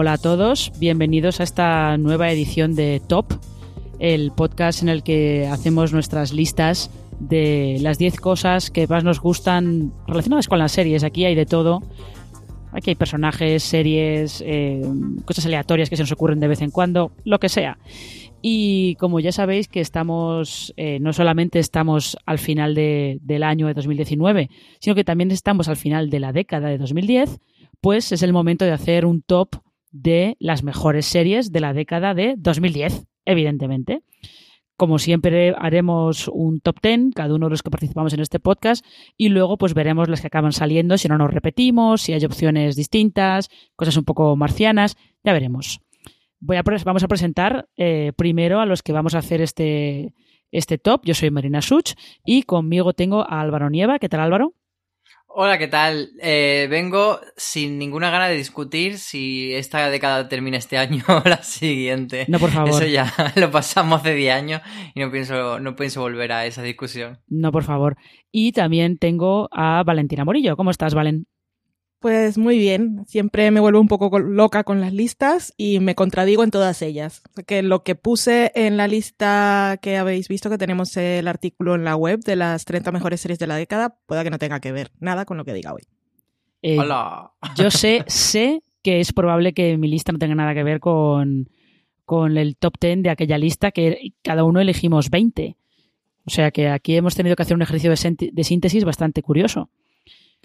Hola a todos, bienvenidos a esta nueva edición de Top, el podcast en el que hacemos nuestras listas de las 10 cosas que más nos gustan relacionadas con las series. Aquí hay de todo. Aquí hay personajes, series, eh, cosas aleatorias que se nos ocurren de vez en cuando, lo que sea. Y como ya sabéis que estamos, eh, no solamente estamos al final de, del año de 2019, sino que también estamos al final de la década de 2010, pues es el momento de hacer un top de las mejores series de la década de 2010, evidentemente. Como siempre haremos un top 10, cada uno de los que participamos en este podcast, y luego pues veremos las que acaban saliendo, si no nos repetimos, si hay opciones distintas, cosas un poco marcianas, ya veremos. Voy a, vamos a presentar eh, primero a los que vamos a hacer este, este top. Yo soy Marina Such y conmigo tengo a Álvaro Nieva. ¿Qué tal Álvaro? Hola, ¿qué tal? Eh, vengo sin ninguna gana de discutir si esta década termina este año o la siguiente. No, por favor. Eso ya lo pasamos hace 10 años y no pienso, no pienso volver a esa discusión. No, por favor. Y también tengo a Valentina Morillo. ¿Cómo estás, Valen? Pues muy bien, siempre me vuelvo un poco loca con las listas y me contradigo en todas ellas. Que lo que puse en la lista que habéis visto, que tenemos el artículo en la web de las 30 mejores series de la década, pueda que no tenga que ver nada con lo que diga hoy. Eh, Hola. Yo sé, sé que es probable que mi lista no tenga nada que ver con, con el top 10 de aquella lista, que cada uno elegimos 20. O sea que aquí hemos tenido que hacer un ejercicio de, de síntesis bastante curioso.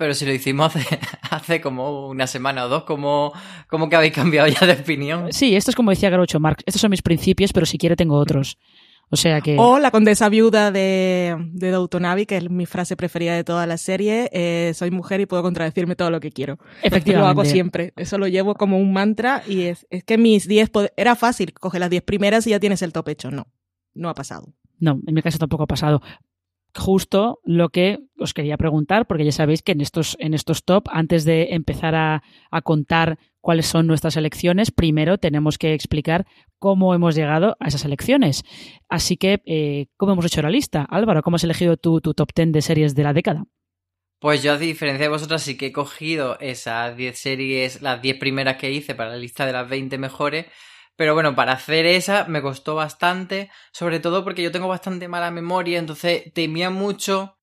Pero si lo hicimos hace, hace como una semana o dos, ¿cómo, ¿cómo, que habéis cambiado ya de opinión? Sí, esto es como decía Groucho Marx. Estos son mis principios, pero si quiere tengo otros. O sea que... O la condesa viuda de, de Downton Abbey, que es mi frase preferida de toda la serie. Eh, soy mujer y puedo contradecirme todo lo que quiero. Efectivamente. Lo hago siempre. Eso lo llevo como un mantra y es, es que mis 10... Era fácil, coge las 10 primeras y ya tienes el top hecho. No, no ha pasado. No, en mi caso tampoco ha pasado justo lo que os quería preguntar, porque ya sabéis que en estos, en estos top, antes de empezar a, a, contar cuáles son nuestras elecciones, primero tenemos que explicar cómo hemos llegado a esas elecciones. Así que, eh, ¿cómo hemos hecho la lista? Álvaro, ¿cómo has elegido tu, tu top 10 de series de la década? Pues yo, a diferencia de vosotras, sí que he cogido esas 10 series, las 10 primeras que hice para la lista de las 20 mejores, pero bueno, para hacer esa me costó bastante, sobre todo porque yo tengo bastante mala memoria, entonces temía mucho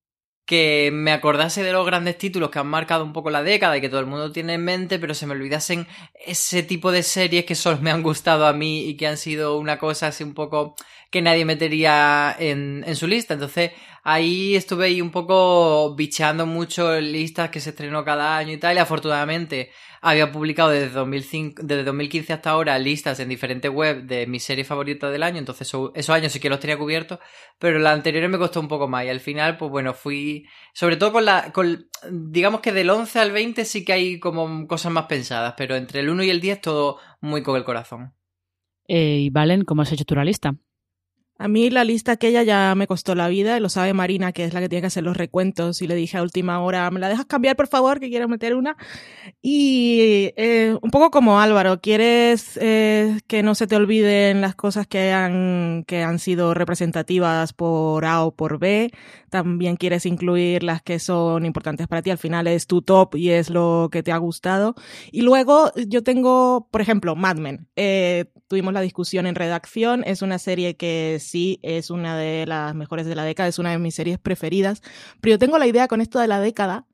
que me acordase de los grandes títulos que han marcado un poco la década y que todo el mundo tiene en mente, pero se me olvidasen ese tipo de series que solo me han gustado a mí y que han sido una cosa así un poco que nadie metería en, en su lista. Entonces ahí estuve ahí un poco bicheando mucho listas que se estrenó cada año y tal, y afortunadamente había publicado desde, 2005, desde 2015 hasta ahora listas en diferentes webs de mis series favoritas del año, entonces eso, esos años sí que los tenía cubiertos, pero la anterior me costó un poco más y al final, pues bueno, fui, sobre todo con la, digamos que del 11 al 20 sí que hay como cosas más pensadas, pero entre el 1 y el 10 todo muy con el corazón. Eh, y Valen, ¿cómo has hecho tu lista? A mí la lista aquella ya me costó la vida, y lo sabe Marina, que es la que tiene que hacer los recuentos, y le dije a última hora, ¿me la dejas cambiar, por favor, que quiero meter una? Y eh, un poco como Álvaro, ¿quieres eh, que no se te olviden las cosas que han, que han sido representativas por A o por B? También quieres incluir las que son importantes para ti, al final es tu top y es lo que te ha gustado. Y luego yo tengo, por ejemplo, Mad Men. Eh, tuvimos la discusión en redacción, es una serie que sí es una de las mejores de la década, es una de mis series preferidas, pero yo tengo la idea con esto de la década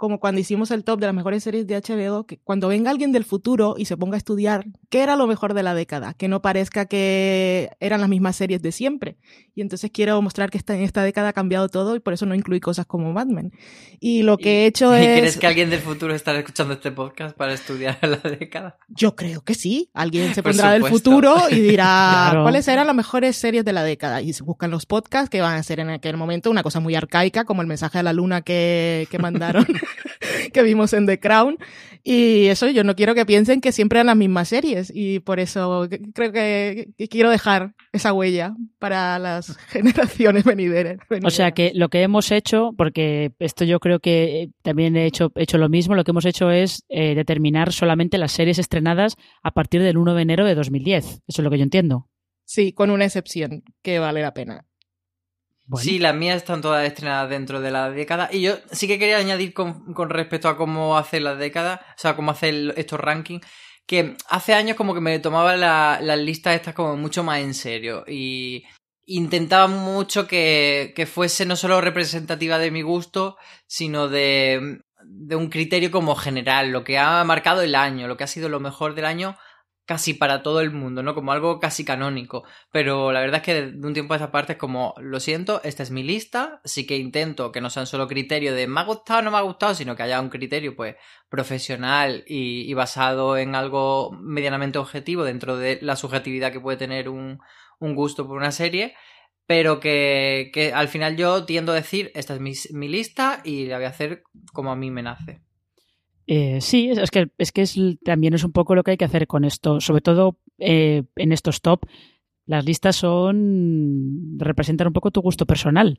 como cuando hicimos el top de las mejores series de HBO, que cuando venga alguien del futuro y se ponga a estudiar qué era lo mejor de la década, que no parezca que eran las mismas series de siempre. Y entonces quiero mostrar que esta, en esta década ha cambiado todo y por eso no incluí cosas como Mad Men. Y lo que he hecho ¿Y es... crees que alguien del futuro estará escuchando este podcast para estudiar la década? Yo creo que sí. Alguien se pondrá del futuro y dirá Claro. cuáles eran las mejores series de la década. Y se buscan los podcasts que van a ser en aquel momento una cosa muy arcaica, como el mensaje a la luna que, que mandaron que vimos en The Crown. Y eso yo no quiero que piensen que siempre eran las mismas series. Y por eso creo que, quiero dejar esa huella para las generaciones venideras. O sea que lo que hemos hecho, porque esto yo creo que también he hecho, hecho lo mismo, lo que hemos hecho es eh, determinar solamente las series estrenadas a partir del 1 de enero de 2010. Eso es lo que yo entiendo. Sí, con una excepción que vale la pena. Sí, las mías están todas estrenadas dentro de la década. Y yo sí que quería añadir con, respecto a cómo hacer las décadas, o sea, cómo hacer estos rankings, que hace años como que me tomaba las listas estas como mucho más en serio. Y intentaba mucho que, que fuese no solo representativa de mi gusto, sino de, de un criterio como general, lo que ha marcado el año, lo que ha sido lo mejor del año casi para todo el mundo, ¿no? Como algo casi canónico. Pero la verdad es que de un tiempo a esa parte es como, lo siento, esta es mi lista, sí que intento que no sean solo criterio de me ha gustado o no me ha gustado, sino que haya un criterio, pues, profesional y, basado en algo medianamente objetivo dentro de la subjetividad que puede tener un, gusto por una serie. Pero que, al final yo tiendo a decir, esta es mi lista y la voy a hacer como a mí me nace. Eh, sí, es que, es que también es un poco lo que hay que hacer con esto, sobre todo eh, en estos top. Las listas son representan un poco tu gusto personal,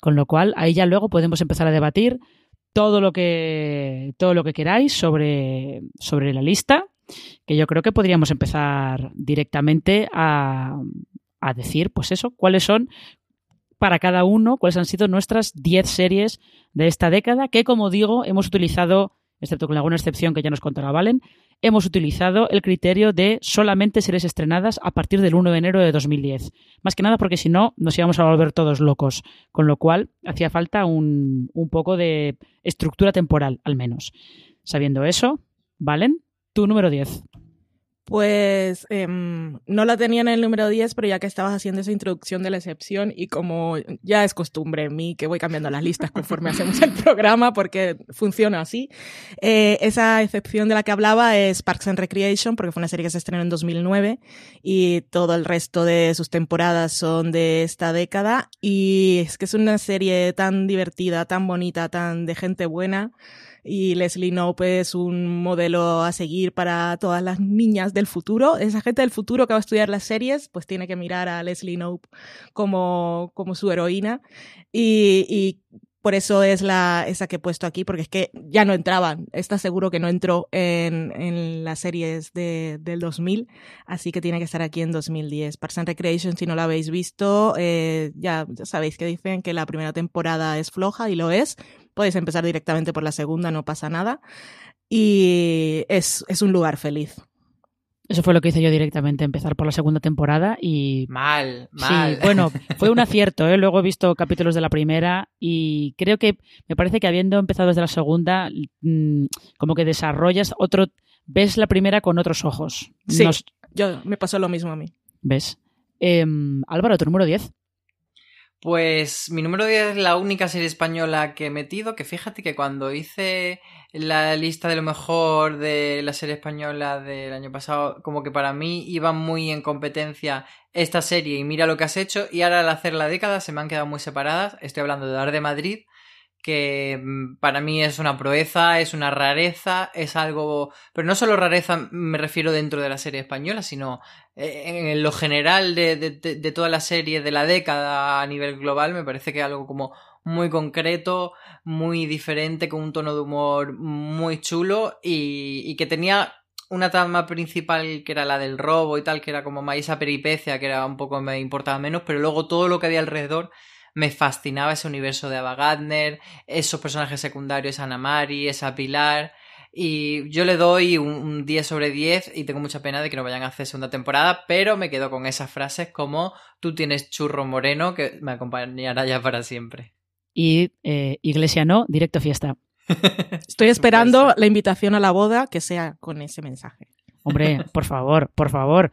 con lo cual ahí ya luego podemos empezar a debatir todo lo que todo lo que queráis sobre, sobre la lista, que yo creo que podríamos empezar directamente a, a decir, pues eso, cuáles son para cada uno, cuáles han sido nuestras 10 series de esta década, que como digo, hemos utilizado excepto con alguna excepción que ya nos contará Valen, hemos utilizado el criterio de solamente series estrenadas a partir del 1 de enero de 2010. Más que nada porque si no nos íbamos a volver todos locos, con lo cual hacía falta un, un poco de estructura temporal, al menos. Sabiendo eso, Valen, tu número 10. Pues em, no la tenía en el número 10, pero ya que estabas haciendo esa introducción de la excepción y como ya es costumbre en mí que voy cambiando las listas conforme hacemos el programa porque funciona así, eh, esa excepción de la que hablaba es Parks and Recreation porque fue una serie que se estrenó en 2009 y todo el resto de sus temporadas son de esta década. Y es que es una serie tan divertida, tan bonita, tan de gente buena y Leslie Knope es un modelo a seguir para todas las niñas del futuro. Esa gente del futuro que va a estudiar las series, pues tiene que mirar a Leslie Knope como, como su heroína. Y, y por eso es la, esa que he puesto aquí, porque es que ya no entraban. Está seguro que no entró en, en las series de, del 2000, así que tiene que estar aquí en 2010. Parks and Recreation, si no la habéis visto, eh, ya, ya sabéis que dicen que la primera temporada es floja y lo es. Podéis empezar directamente por la segunda, no pasa nada. Y es, es un lugar feliz. Eso fue lo que hice yo directamente, empezar por la segunda temporada y... Mal, mal. Sí, bueno, fue un acierto, ¿eh? Luego he visto capítulos de la primera y creo que me parece que habiendo empezado desde la segunda, mm, como que desarrollas otro... Ves la primera con otros ojos. Sí, yo me pasó lo mismo a mí. ¿Ves? Em, Álvaro, tu número 10. Pues mi número 10 es la única serie española que he metido, que fíjate que cuando hice la lista de lo mejor de la serie española del año pasado, como que para mí iba muy en competencia esta serie y mira lo que has hecho y ahora al hacer la década se me han quedado muy separadas. Estoy hablando de Dar de Madrid, que mm, para mí es una proeza, es una rareza, es algo... Pero no solo rareza me refiero dentro de la serie española, sino eh, en lo general de, de, toda la serie de la década a nivel global, me parece que es algo como muy concreto, muy diferente, con un tono de humor muy chulo y, y que tenía una trama principal que era la del robo y tal, que era como más esa peripecia, que era un poco me importaba menos, pero luego todo lo que había alrededor me fascinaba ese universo de Ava Gardner, esos personajes secundarios, Ana Mari, esa Pilar. Y yo le doy un, 10 sobre 10 y tengo mucha pena de que no vayan a hacer segunda temporada, pero me quedo con esas frases como tú tienes churro moreno que me acompañará ya para siempre. Y eh, Iglesia no, directo fiesta. Estoy esperando la invitación a la boda que sea con ese mensaje. Hombre, por favor, por favor.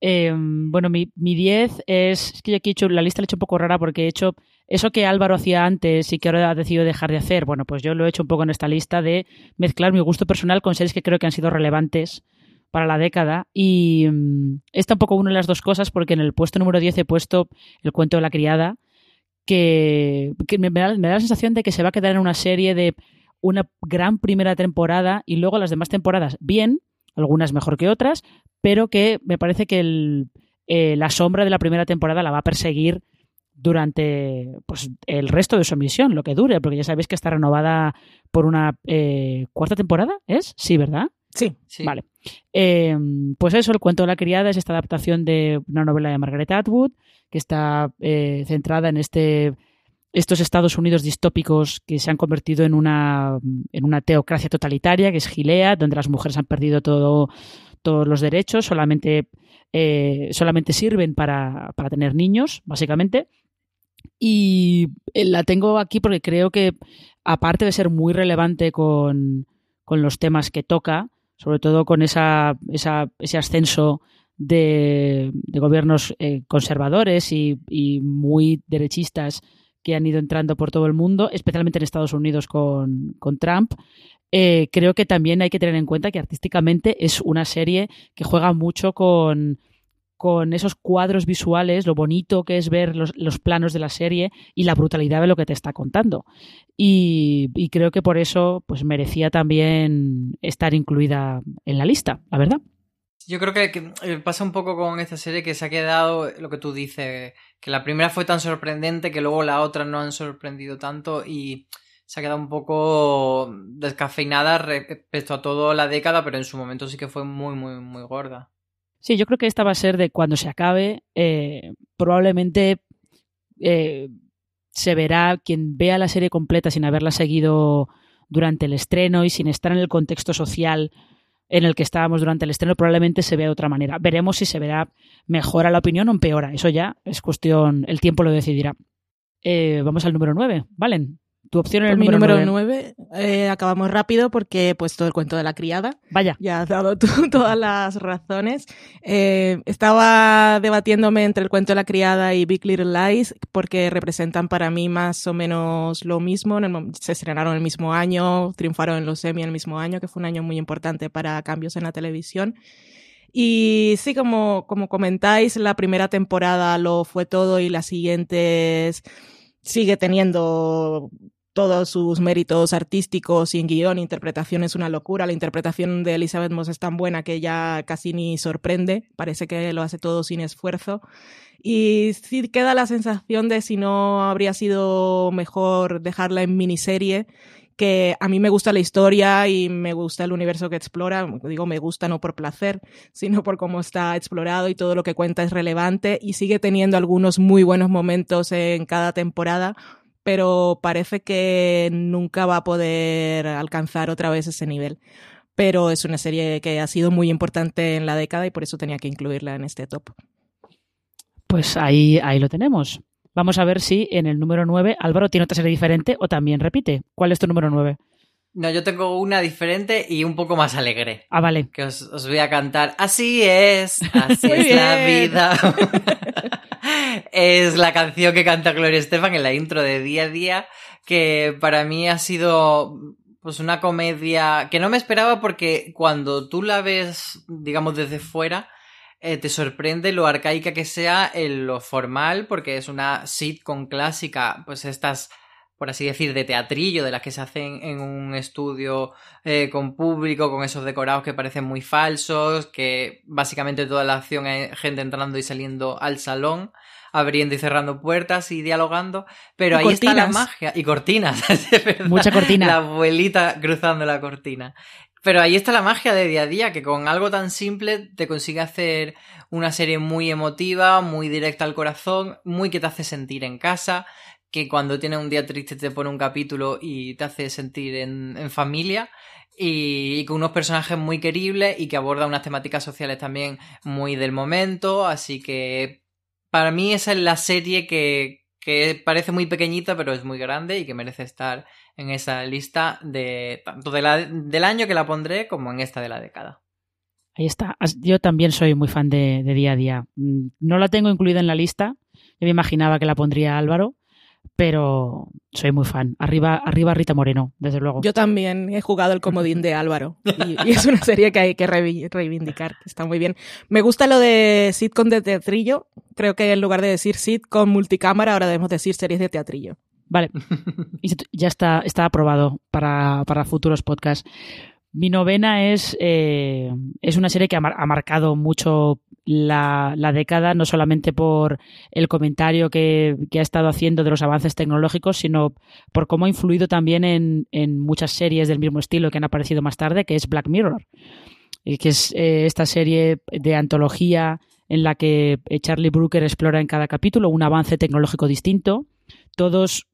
Em, bueno, mi, 10 es, es que yo aquí he hecho, la lista la he hecho un poco rara porque he hecho eso que Álvaro hacía antes y que ahora ha decidido dejar de hacer. Bueno, pues yo lo he hecho un poco en esta lista de mezclar mi gusto personal con series que creo que han sido relevantes para la década. Y um, esta un poco una de las dos cosas porque en el puesto número 10 he puesto el cuento de la criada, que, me, da, me da la sensación de que se va a quedar en una serie de una gran primera temporada y luego las demás temporadas bien, algunas mejor que otras, pero que me parece que eh, la sombra de la primera temporada la va a perseguir durante pues, el resto de su emisión, lo que dure, porque ya sabéis que está renovada por una eh, cuarta temporada, ¿es? Sí, ¿verdad? Sí. Vale. Eh, pues eso, el cuento de la criada es esta adaptación de una novela de Margaret Atwood, que está centrada en este estos Estados Unidos distópicos que se han convertido en una, en una teocracia totalitaria, que es Gilea, donde las mujeres han perdido todo, todos los derechos, solamente, eh, solamente sirven para, para tener niños, básicamente. Y eh, la tengo aquí porque creo que, aparte de ser muy relevante con, con los temas que toca, sobre todo con esa, esa, ese ascenso de, de gobiernos eh, conservadores y, y, muy derechistas que han ido entrando por todo el mundo, especialmente en Estados Unidos con, Trump. Eh, creo que también hay que tener en cuenta que artísticamente es una serie que juega mucho con, con esos cuadros visuales, lo bonito que es ver los, los, planos de la serie y la brutalidad de lo que te está contando. Y, y, creo que por eso pues merecía también estar incluida en la lista, la verdad. Yo creo que, eh, pasa un poco con esta serie que se ha quedado lo que tú dices, que la primera fue tan sorprendente que luego la otra no han sorprendido tanto y se ha quedado un poco descafeinada respecto a toda la década, pero en su momento sí que fue muy, muy, muy gorda. Sí, yo creo que esta va a ser de cuando se acabe, eh, probablemente eh, se verá quien vea la serie completa sin haberla seguido durante el estreno y sin estar en el contexto social en el que estábamos durante el estreno probablemente se vea de otra manera. Veremos si se verá mejora la opinión o empeora. Eso ya es cuestión, el tiempo lo decidirá. Eh, vamos al número 9, Valen. Tu opción en el mi número, 9. Eh, acabamos rápido porque pues todo el cuento de la criada. Vaya. Ya has dado tú todas las razones. Eh, estaba debatiéndome entre el cuento de la criada y Big Little Lies porque representan para mí más o menos lo mismo. se estrenaron el mismo año, triunfaron en los Emmy el mismo año, que fue un año muy importante para cambios en la televisión. Y sí, como, como comentáis, la primera temporada lo fue todo y las siguientes sigue teniendo todos sus méritos artísticos y en guion, interpretación es una locura. La interpretación de Elizabeth Moss es tan buena que ya casi ni sorprende, parece que lo hace todo sin esfuerzo. Y sí queda la sensación de si no habría sido mejor dejarla en miniserie, que a mí me gusta la historia y me gusta el universo que explora. Digo, me gusta no por placer, sino por cómo está explorado y todo lo que cuenta es relevante y sigue teniendo algunos muy buenos momentos en cada temporada pero parece que nunca va a poder alcanzar otra vez ese nivel. Pero es una serie que ha sido muy importante en la década y por eso tenía que incluirla en este top. Pues ahí, ahí lo tenemos. Vamos a ver si en el número 9 Álvaro tiene otra serie diferente o también repite. ¿Cuál es tu número 9? No, yo tengo una diferente y un poco más alegre. Ah, vale. Que os, os voy a cantar. Así es, así es la vida. es la canción que canta Gloria Estefan en la intro de Día a Día, que para mí ha sido pues una comedia que no me esperaba porque cuando tú la ves, digamos, desde fuera, eh, te sorprende lo arcaica que sea en lo formal, porque es una sitcom clásica, pues estas por así decir, de teatrillo, de las que se hacen en un estudio eh, con público, con esos decorados que parecen muy falsos, que básicamente toda la acción es gente entrando y saliendo al salón, abriendo y cerrando puertas y dialogando, pero ahí está la magia. Y cortinas, Mucha cortina. La abuelita cruzando la cortina. Pero ahí está la magia de día a día, que con algo tan simple te consigue hacer una serie muy emotiva, muy directa al corazón, muy que te hace sentir en casa, que cuando tienes un día triste te pone un capítulo y te hace sentir en, familia. Y, con unos personajes muy queribles y que aborda unas temáticas sociales también muy del momento. Así que para mí esa es la serie que, que parece muy pequeñita pero es muy grande y que merece estar en esa lista de tanto del año que la pondré como en esta de la década. Ahí está. Yo también soy muy fan de, de día a día. Mm, no la tengo incluida en la lista. Yo me imaginaba que la pondría Álvaro, pero soy muy fan. Arriba, arriba Rita Moreno, desde luego. Yo también he jugado el comodín de Álvaro y, es una serie que hay que reivindicar, está muy bien. Me gusta lo de sitcom de teatrillo. Creo que en lugar de decir sitcom multicámara, ahora debemos decir series de teatrillo. Vale. ya está, está aprobado para, para futuros podcasts. Mi novena es, eh, es una serie que ha, marcado mucho la, década, no solamente por el comentario que, ha estado haciendo de los avances tecnológicos, sino por cómo ha influido también en, muchas series del mismo estilo que han aparecido más tarde, que es Black Mirror, y que es eh, esta serie de antología en la que Charlie Brooker explora en cada capítulo un avance tecnológico distinto, todos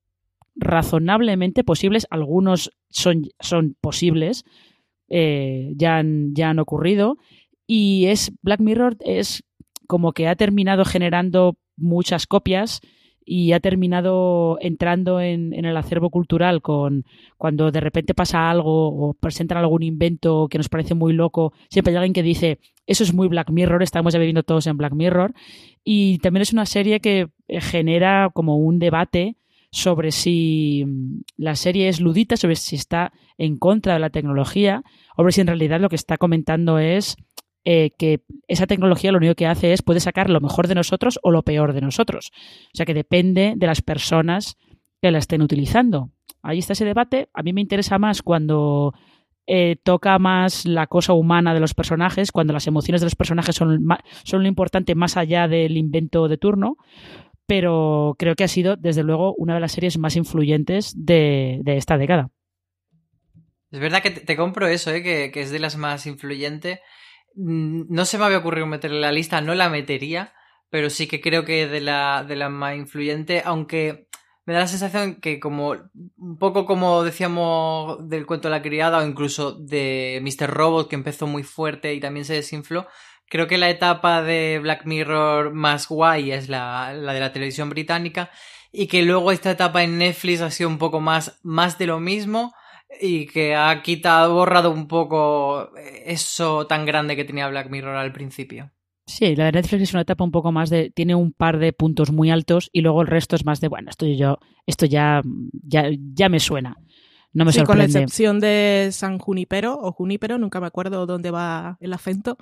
razonablemente posibles, algunos son, son posibles, eh, ya, han, ya han ocurrido. Y es Black Mirror es como que ha terminado generando muchas copias y ha terminado entrando en, el acervo cultural con cuando de repente pasa algo o presentan algún invento que nos parece muy loco, siempre hay alguien que dice eso es muy Black Mirror, estamos ya viviendo todos en Black Mirror y también es una serie que genera como un debate sobre si mm, la serie es ludita, sobre si está en contra de la tecnología, o si en realidad lo que está comentando es eh, que esa tecnología lo único que hace es puede sacar lo mejor de nosotros o lo peor de nosotros. O sea que depende de las personas que la estén utilizando. Ahí está ese debate. A mí me interesa más cuando eh, toca más la cosa humana de los personajes, cuando las emociones de los personajes son, son lo importante más allá del invento de turno pero creo que ha sido, desde luego, una de las series más influyentes de, esta década. Es verdad que te, compro eso, ¿eh? que, es de las más influyentes. Mm, no se me había ocurrido meterle la lista, no la metería, pero sí que creo que de la, de la más influyente, aunque me da la sensación que como un poco como decíamos del cuento de la criada o incluso de Mr. Robot que empezó muy fuerte y también se desinfló, Creo que la etapa de Black Mirror más guay es la, la de la televisión británica y que luego esta etapa en Netflix ha sido un poco más, más de lo mismo y que ha quitado, borrado un poco eso tan grande que tenía Black Mirror al principio. Sí, la de Netflix es una etapa un poco más de. tiene un par de puntos muy altos y luego el resto es más de bueno, esto yo, esto ya, ya, ya me suena. No me sí, con la excepción de San Junipero o Junipero, nunca me acuerdo dónde va el acento.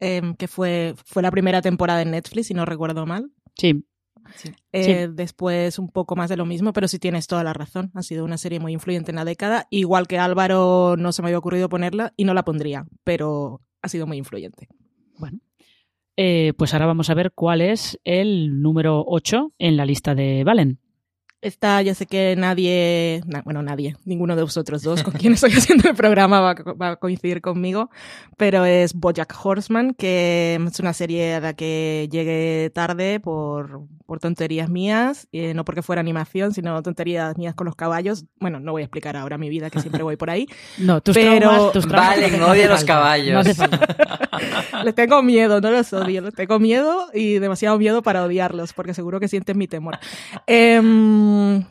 Em, que fue, fue la primera temporada en Netflix, si no recuerdo mal. Sí. Eh, después un poco más de lo mismo, pero sí tienes toda la razón. Ha sido una serie muy influyente en la década. Igual que Álvaro no se me había ocurrido ponerla y no la pondría, pero ha sido muy influyente. Bueno. Eh, pues ahora vamos a ver cuál es el número 8 en la lista de Valen. Esta, ya sé que nadie, bueno, nadie, ninguno de vosotros dos con quien estoy haciendo el programa va, a coincidir conmigo, pero es Bojack Horseman, que es una serie a la que llegué tarde por, por tonterías mías, eh, no porque fuera animación, sino tonterías mías con los caballos. Bueno, no voy a explicar ahora mi vida, que siempre voy por ahí. no, tus pero... tus Valen, odia los caballos. les tengo miedo, no los odio, les tengo miedo y demasiado miedo para odiarlos, porque seguro que sienten mi temor. Eh,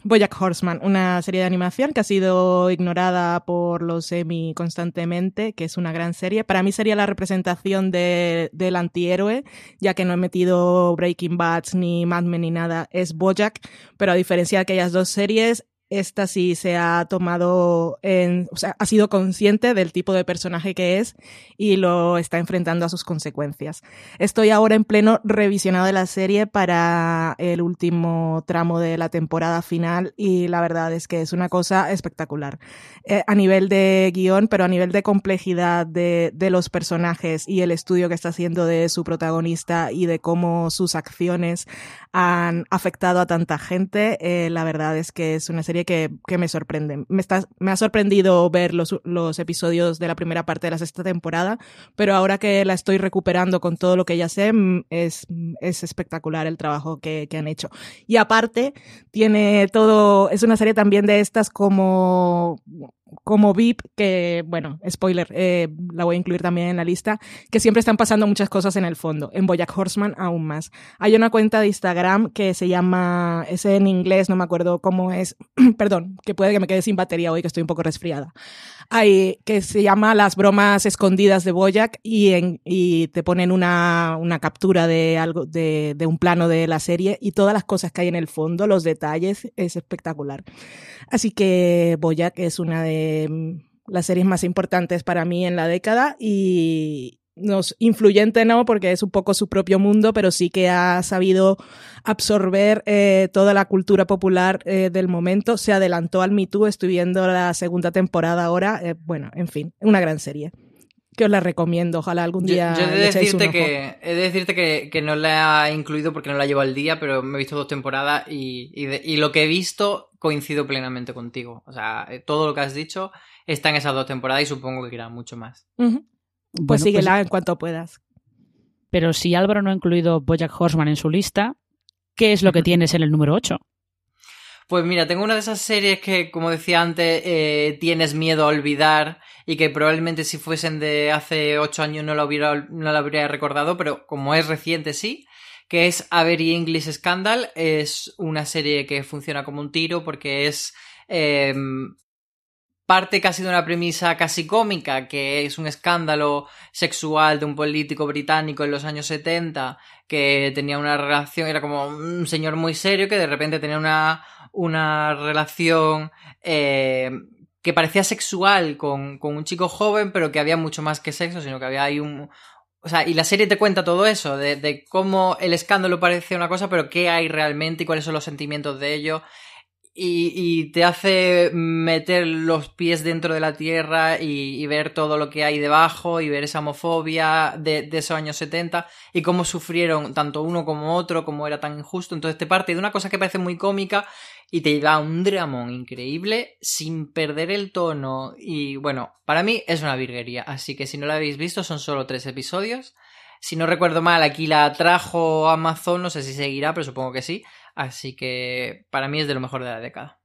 Bojack Horseman, una serie de animación que ha sido ignorada por los Emmy constantemente, que es una gran serie. Para mí sería la representación de, del antihéroe, ya que no he metido Breaking Bad ni Mad Men ni nada, es Bojack, pero a diferencia de aquellas dos series, esta sí se ha tomado en, o sea, ha sido consciente del tipo de personaje que es y lo está enfrentando a sus consecuencias. Estoy ahora en pleno revisionado de la serie para el último tramo de la temporada final y la verdad es que es una cosa espectacular. Eh, a nivel de guion, pero a nivel de complejidad de, los personajes y el estudio que está haciendo de su protagonista y de cómo sus acciones han afectado a tanta gente, eh, la verdad es que es una serie que, me sorprende. Me, está, me ha sorprendido ver los, los episodios de la primera parte de la sexta temporada, pero ahora que la estoy recuperando con todo lo que ya sé, mm, es, es espectacular el trabajo que, que han hecho. Y aparte, tiene todo, es una serie también de estas como como VIP, que, bueno, spoiler, eh, la voy a incluir también en la lista, que siempre están pasando muchas cosas en el fondo. En Boyack Horseman aún más. Hay una cuenta de Instagram que se llama, es en inglés, no me acuerdo cómo es, perdón, que puede que me quede sin batería hoy, que estoy un poco resfriada. Hay, que se llama Las bromas escondidas de Boyack y, en, y te ponen una, una captura de algo, de, de un plano de la serie y todas las cosas que hay en el fondo, los detalles, es espectacular. Así que Boyack es una de mm, las series más importantes para mí en la década y, nos influyente no, porque es un poco su propio mundo, pero sí que ha sabido absorber eh, toda la cultura popular eh, del momento. Se adelantó al Me Too, estoy viendo la segunda temporada ahora. Eh, bueno, en fin, una gran serie. Que os la recomiendo, ojalá algún día. Yo, yo he, de decirte que, he de decirte que, que, no la he incluido porque no la llevo al día, pero me he visto dos temporadas y, y, y lo que he visto coincido plenamente contigo. O sea, todo lo que has dicho está en esas dos temporadas y supongo que irá mucho más. Uh -huh. Pues bueno, síguela pues, en cuanto puedas. Pero si Álvaro no ha incluido Bojack Horseman en su lista, ¿qué es lo que tienes en el número 8? Pues mira, tengo una de esas series que, como decía antes, eh, tienes miedo a olvidar y que probablemente si fuesen de hace ocho años no la, hubiera, no la habría recordado, pero como es reciente sí, que es A Very English Scandal. Es una serie que funciona como un tiro porque es eh, parte casi de una premisa casi cómica, que es un escándalo sexual de un político británico en los años 70 que tenía una relación, era como un señor muy serio que de repente tenía una, una relación eh, que parecía sexual con, con un chico joven, pero que había mucho más que sexo, sino que había ahí un, o sea, y la serie te cuenta todo eso, de, de, cómo el escándalo parece una cosa, pero qué hay realmente y cuáles son los sentimientos de ello. Y, te hace meter los pies dentro de la tierra y, ver todo lo que hay debajo y ver esa homofobia de, de, esos años 70 y cómo sufrieron tanto uno como otro, cómo era tan injusto. Entonces te parte de una cosa que parece muy cómica y te da un dramón increíble sin perder el tono. Y bueno, para mí es una virguería. Así que si no la habéis visto, son solo tres episodios. Si no recuerdo mal, aquí la trajo Amazon, no sé si seguirá, pero supongo que sí. Así que para mí es de lo mejor de la década.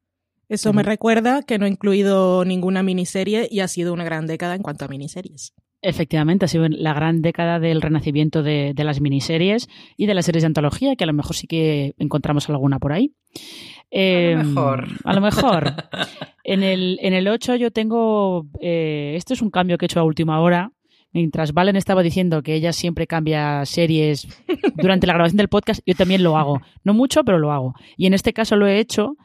Eso me recuerda que no he incluido ninguna miniserie y ha sido una gran década en cuanto a miniseries. Efectivamente, ha sido la gran década del renacimiento de, de, las miniseries y de las series de antología, que a lo mejor sí que encontramos alguna por ahí. Eh, a lo mejor. A lo mejor. en, el, en el 8 yo tengo... Eh, esto es un cambio que he hecho a última hora. Mientras Valen estaba diciendo que ella siempre cambia series durante la grabación del podcast, yo también lo hago. No mucho, pero lo hago. Y en este caso lo he hecho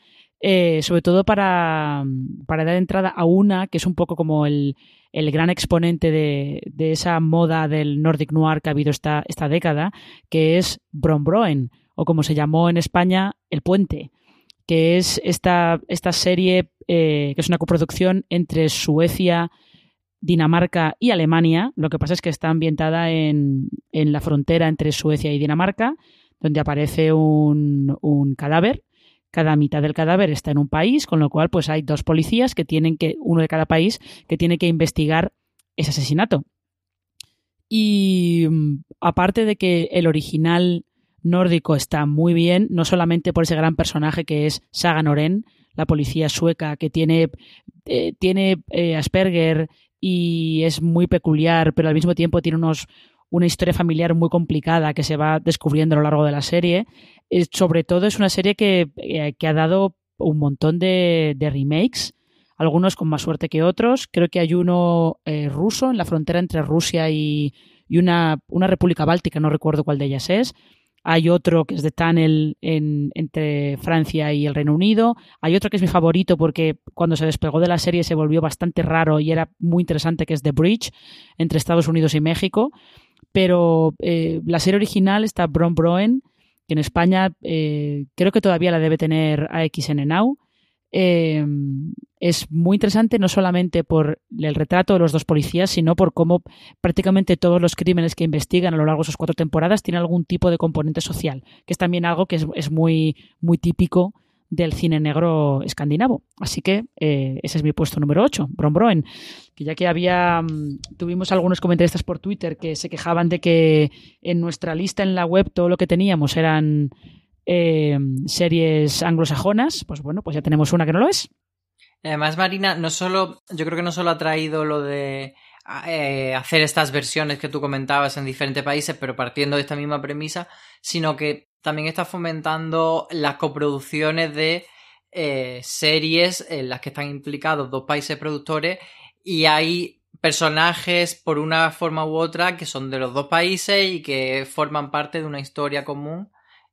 eh, sobre todo para, para, dar entrada a una que es un poco como el, el gran exponente de, de, esa moda del Nordic Noir que ha habido esta, esta década, que es Brombroen, o como se llamó en España, El Puente, que es esta, esta serie eh, que es una coproducción entre Suecia, Dinamarca y Alemania. Lo que pasa es que está ambientada en, en la frontera entre Suecia y Dinamarca, donde aparece un, un cadáver cada mitad del cadáver está en un país, con lo cual pues hay dos policías que tienen que, uno de cada país, que tiene que investigar ese asesinato. Y aparte de que el original nórdico está muy bien, no solamente por ese gran personaje que es Saga Noren, la policía sueca que tiene, eh, tiene eh, Asperger y es muy peculiar, pero al mismo tiempo tiene unos, una historia familiar muy complicada que se va descubriendo a lo largo de la serie. Eh, sobre todo es una serie que, eh, que ha dado un montón de, remakes, algunos con más suerte que otros. Creo que hay uno eh, ruso en la frontera entre Rusia y, y una, una, república báltica, no recuerdo cuál de ellas es. Hay otro que es de Tunnel en, entre Francia y el Reino Unido. Hay otro que es mi favorito porque cuando se despegó de la serie se volvió bastante raro y era muy interesante, que es The Bridge, entre Estados Unidos y México. Pero eh, la serie original está Bron Broen, que en España eh, creo que todavía la debe tener AXN Now. Eh, es muy interesante no solamente por el retrato de los dos policías, sino por cómo prácticamente todos los crímenes que investigan a lo largo de esas cuatro temporadas tienen algún tipo de componente social, que es también algo que es, muy, muy típico del cine negro escandinavo. Así que eh, ese es mi puesto número 8, Brombroen. Que ya que había, um, tuvimos algunos comentaristas por Twitter que se quejaban de que en nuestra lista en la web todo lo que teníamos eran eh, series anglosajonas, pues bueno, pues ya tenemos una que no lo es. Además, Marina, no solo, yo creo que no solo ha traído lo de eh, hacer estas versiones que tú comentabas en diferentes países, pero partiendo de esta misma premisa, sino que también está fomentando las coproducciones de eh, series en las que están implicados dos países productores y hay personajes por una forma u otra que son de los dos países y que forman parte de una historia común.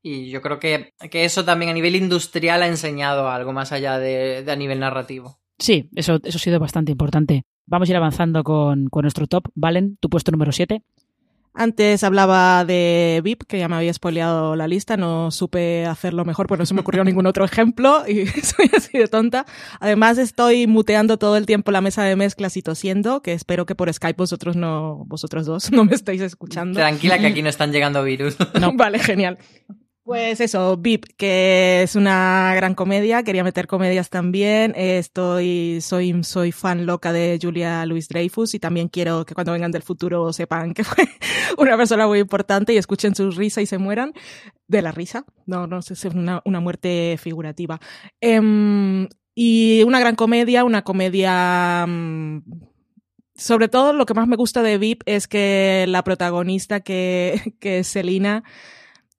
Y yo creo que, que eso también a nivel industrial ha enseñado algo más allá de, de a nivel narrativo. Sí, eso, eso ha sido bastante importante. Vamos a ir avanzando con, con nuestro top. Valen, tu puesto número 7. Antes hablaba de VIP, que ya me había spoileado la lista, no supe hacerlo mejor, pues no se me ocurrió ningún otro ejemplo y soy así de tonta. Además estoy muteando todo el tiempo la mesa de mezclas y tosiendo, que espero que por Skype vosotros no, vosotros dos no me estéis escuchando. Tranquila que aquí no están llegando virus. No, vale, genial. Pues eso, VIP, que es una gran comedia, quería meter comedias también. Estoy, soy, soy fan loca de Julia Louis Dreyfus y también quiero que cuando vengan del futuro sepan que fue una persona muy importante y escuchen su risa y se mueran de la risa. No, no sé, es una, una muerte figurativa. Em, y una gran comedia, una comedia mm, sobre todo lo que más me gusta de VIP es que la protagonista que, que es Selina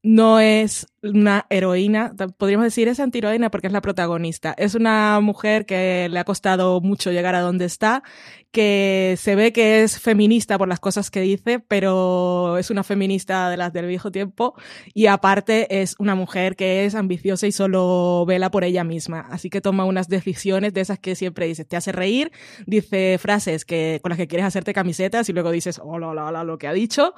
no es una heroína, podríamos decir es antiheroína porque es la protagonista. Es una mujer que le ha costado mucho llegar a donde está, que se ve que es feminista por las cosas que dice, pero es una feminista de las del viejo tiempo y aparte es una mujer que es ambiciosa y solo vela por ella misma. Así que toma unas decisiones de esas que siempre dices, te hace reír, dice frases que con las que quieres hacerte camisetas y luego dices, hola, hola, hola, lo que ha dicho.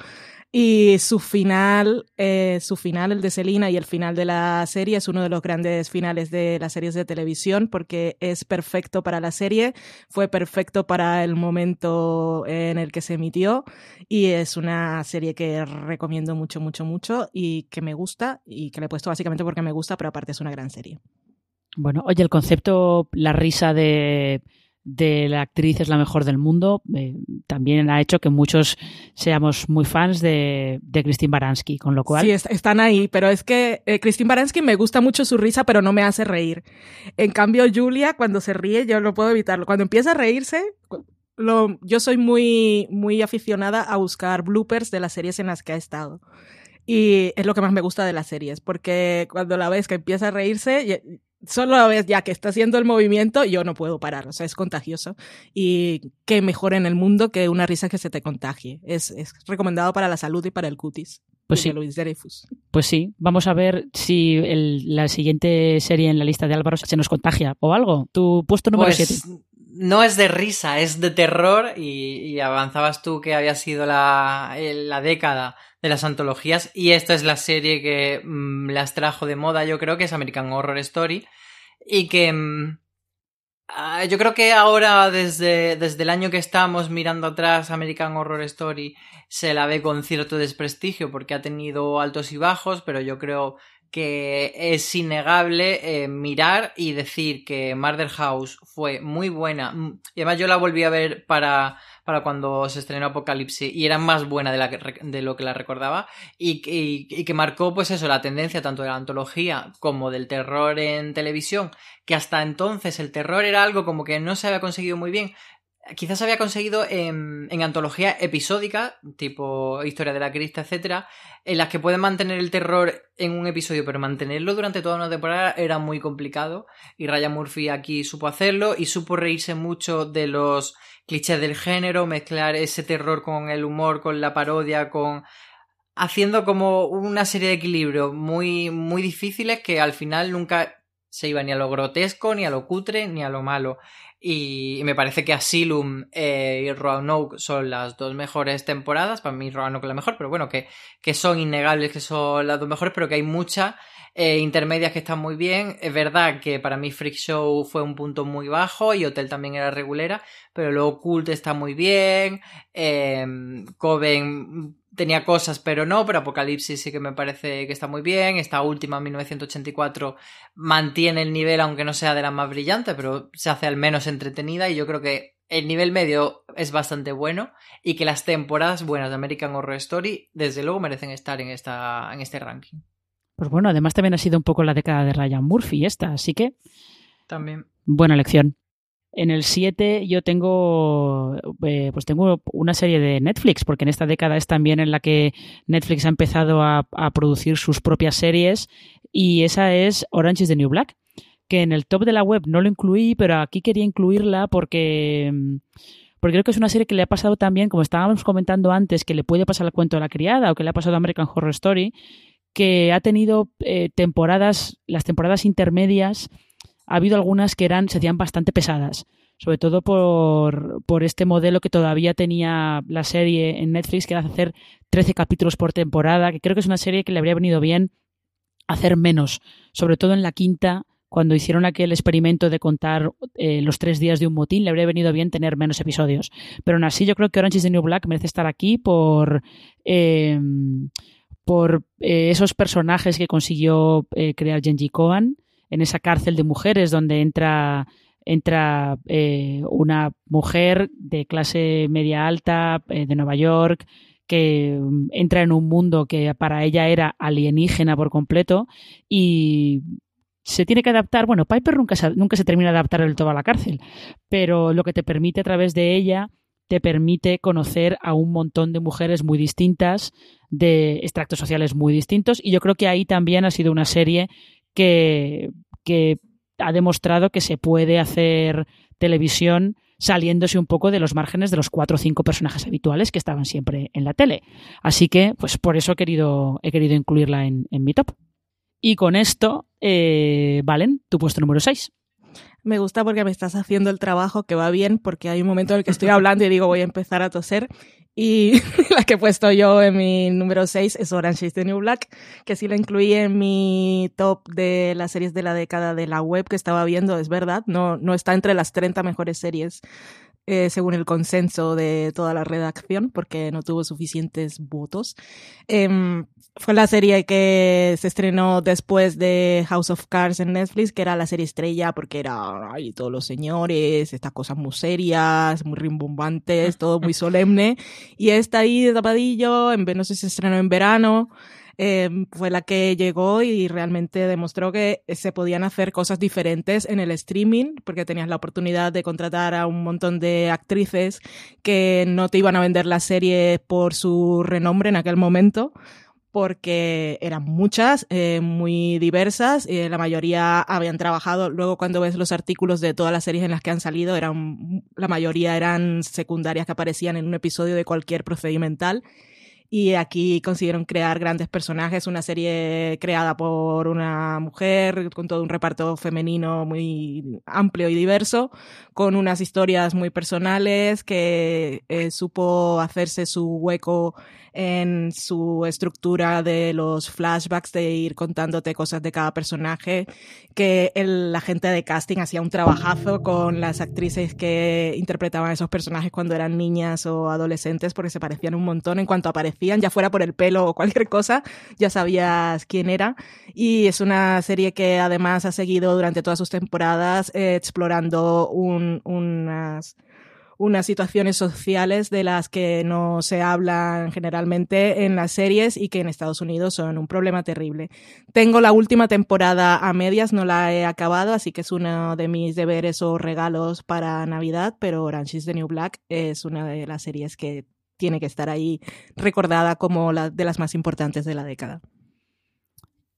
Y su final, eh, su final, el de Selina y el final de la serie es uno de los grandes finales de las series de televisión porque es perfecto para la serie, fue perfecto para el momento en el que se emitió y es una serie que recomiendo mucho, mucho, mucho y que me gusta y que le he puesto básicamente porque me gusta, pero aparte es una gran serie. Bueno, oye, el concepto, la risa de de la actriz es la mejor del mundo, eh, también ha hecho que muchos seamos muy fans de, de Christine Baranski, con lo cual... Sí, están ahí, pero es que eh, Christine Baranski me gusta mucho su risa, pero no me hace reír. En cambio, Julia, cuando se ríe, yo no puedo evitarlo. Cuando empieza a reírse, lo, yo soy muy, muy aficionada a buscar bloopers de las series en las que ha estado. Y es lo que más me gusta de las series, porque cuando la ves que empieza a reírse, solo la vez ya que está haciendo el movimiento, yo no puedo parar, o sea, es contagioso. Y qué mejor en el mundo que una risa que se te contagie. Es, es recomendado para la salud y para el cutis. Pues sí. Luis Pues sí, vamos a ver si el, la siguiente serie en la lista de Álvaro se nos contagia o algo. Tu puesto número 7. Pues, no es de risa, es de terror y, avanzabas tú que había sido la, la década de las antologías y esta es la serie que mm, las trajo de moda yo creo que es American Horror Story y que mm, ah, yo creo que ahora desde, desde el año que estamos mirando atrás American Horror Story se la ve con cierto desprestigio porque ha tenido altos y bajos pero yo creo que es innegable eh, mirar y decir que Murder House fue muy buena. Y además yo la volví a ver para para cuando se estrenó Apocalipsis y era más buena de, la de lo que la recordaba. Y, y, que marcó pues eso, la tendencia tanto de la antología como del terror en televisión, que hasta entonces el terror era algo como que no se había conseguido muy bien, quizás había conseguido en, en, antología episódica, tipo Historia de la Crista, etcétera, en las que pueden mantener el terror en un episodio, pero mantenerlo durante toda una temporada era muy complicado. Y Ryan Murphy aquí supo hacerlo y supo reírse mucho de los clichés del género, mezclar ese terror con el humor, con la parodia, con haciendo como una serie de equilibrios muy, muy difíciles que al final nunca se iba ni a lo grotesco, ni a lo cutre, ni a lo malo. Y me parece que Asylum eh, y Roanoke son las dos mejores temporadas. Para mí Roanoke es la mejor, pero bueno, que, que son innegables que son las dos mejores, pero que hay muchas eh, intermedias que están muy bien. Es verdad que para mí Freak Show fue un punto muy bajo y Hotel también era regulera, pero luego Cult está muy bien. Eh, Coven tenía cosas, pero no, pero Apocalipsis sí que me parece que está muy bien. Esta última, 1984, mantiene el nivel, aunque no sea de la más brillante, pero se hace al menos entretenida y yo creo que el nivel medio es bastante bueno y que las temporadas buenas de American Horror Story, desde luego, merecen estar en, esta, en este ranking. Pues bueno, además también ha sido un poco la década de Ryan Murphy esta, así que... También. Buena elección. En el 7 yo tengo, eh, pues tengo una serie de Netflix, porque en esta década es también en la que Netflix ha empezado a, producir sus propias series y esa es Orange is the New Black, que en el top de la web no lo incluí, pero aquí quería incluirla porque porque creo que es una serie que le ha pasado también, como estábamos comentando antes, que le puede pasar el cuento de la criada o que le ha pasado a American Horror Story, que ha tenido eh, temporadas, las temporadas intermedias, ha habido algunas que eran, se hacían bastante pesadas. sobre todo por, por este modelo que todavía tenía la serie en Netflix, que era hacer 13 capítulos por temporada, que creo que es una serie que le habría venido bien hacer menos, sobre todo en la quinta, cuando hicieron aquel experimento de contar eh, los tres días de un motín, le habría venido bien tener menos episodios. Pero aún así, yo creo que Orange is the New Black merece estar aquí por, em, por eh, esos personajes que consiguió eh, crear Genji Cohen en esa cárcel de mujeres donde entra entra una mujer de clase media alta de Nueva York que mm, entra en un mundo que para ella era alienígena por completo y se tiene que adaptar. Bueno, Piper nunca se, nunca se termina de adaptar del todo a la cárcel, pero lo que te permite a través de ella te permite conocer a un montón de mujeres muy distintas, de extractos sociales muy distintos, y yo creo que ahí también ha sido una serie que, que ha demostrado que se puede hacer televisión saliéndose un poco de los márgenes de los cuatro o cinco personajes habituales que estaban siempre en la tele. Así que, pues por eso he querido, incluirla en, en mi top. Y con esto, eh, Valen, tu puesto número 6. Me gusta porque me estás haciendo el trabajo que va bien, porque hay un momento en el que estoy hablando y digo voy a empezar a toser. Y la que he puesto yo en mi número 6 es Orange is the New Black, que sí la incluí en mi top de las series de la década de la web que estaba viendo, es verdad, no, no está entre las 30 mejores series eh, según el consenso de toda la redacción, porque no tuvo suficientes votos. Em, fue la serie que se estrenó después de House of Cards en Netflix, que era la serie estrella, porque era ay, todos los señores, estas cosas muy serias, muy rimbombantes, todo muy solemne. Y está ahí de tapadillo, en, no sé si se estrenó en verano. Em, fue la que llegó y realmente demostró que se podían hacer cosas diferentes en el streaming, porque tenías la oportunidad de contratar a un montón de actrices que no te iban a vender la serie por su renombre en aquel momento porque eran muchas, eh, muy diversas, y la mayoría habían trabajado, luego cuando ves los artículos de todas las series en las que han salido, eran, la mayoría eran secundarias que aparecían en un episodio de cualquier procedimental y aquí consiguieron crear grandes personajes, una serie creada por una mujer con todo un reparto femenino muy amplio y diverso, con unas historias muy personales que eh, supo hacerse su hueco en su estructura de los flashbacks, de ir contándote cosas de cada personaje, que el, la gente de casting hacía un trabajazo con las actrices que interpretaban esos personajes cuando eran niñas o adolescentes, porque se parecían un montón en cuanto aparecían, ya fuera por el pelo o cualquier cosa, ya sabías quién era. Y es una serie que además ha seguido durante todas sus temporadas eh, explorando un, unas unas situaciones sociales de las que no se hablan generalmente en las series y que en Estados Unidos son un problema terrible. Tengo la última temporada a medias, no la he acabado, así que es uno de mis deberes o regalos para Navidad, pero Orange is the New Black es una de las series que tiene que estar ahí recordada como la de las más importantes de la década.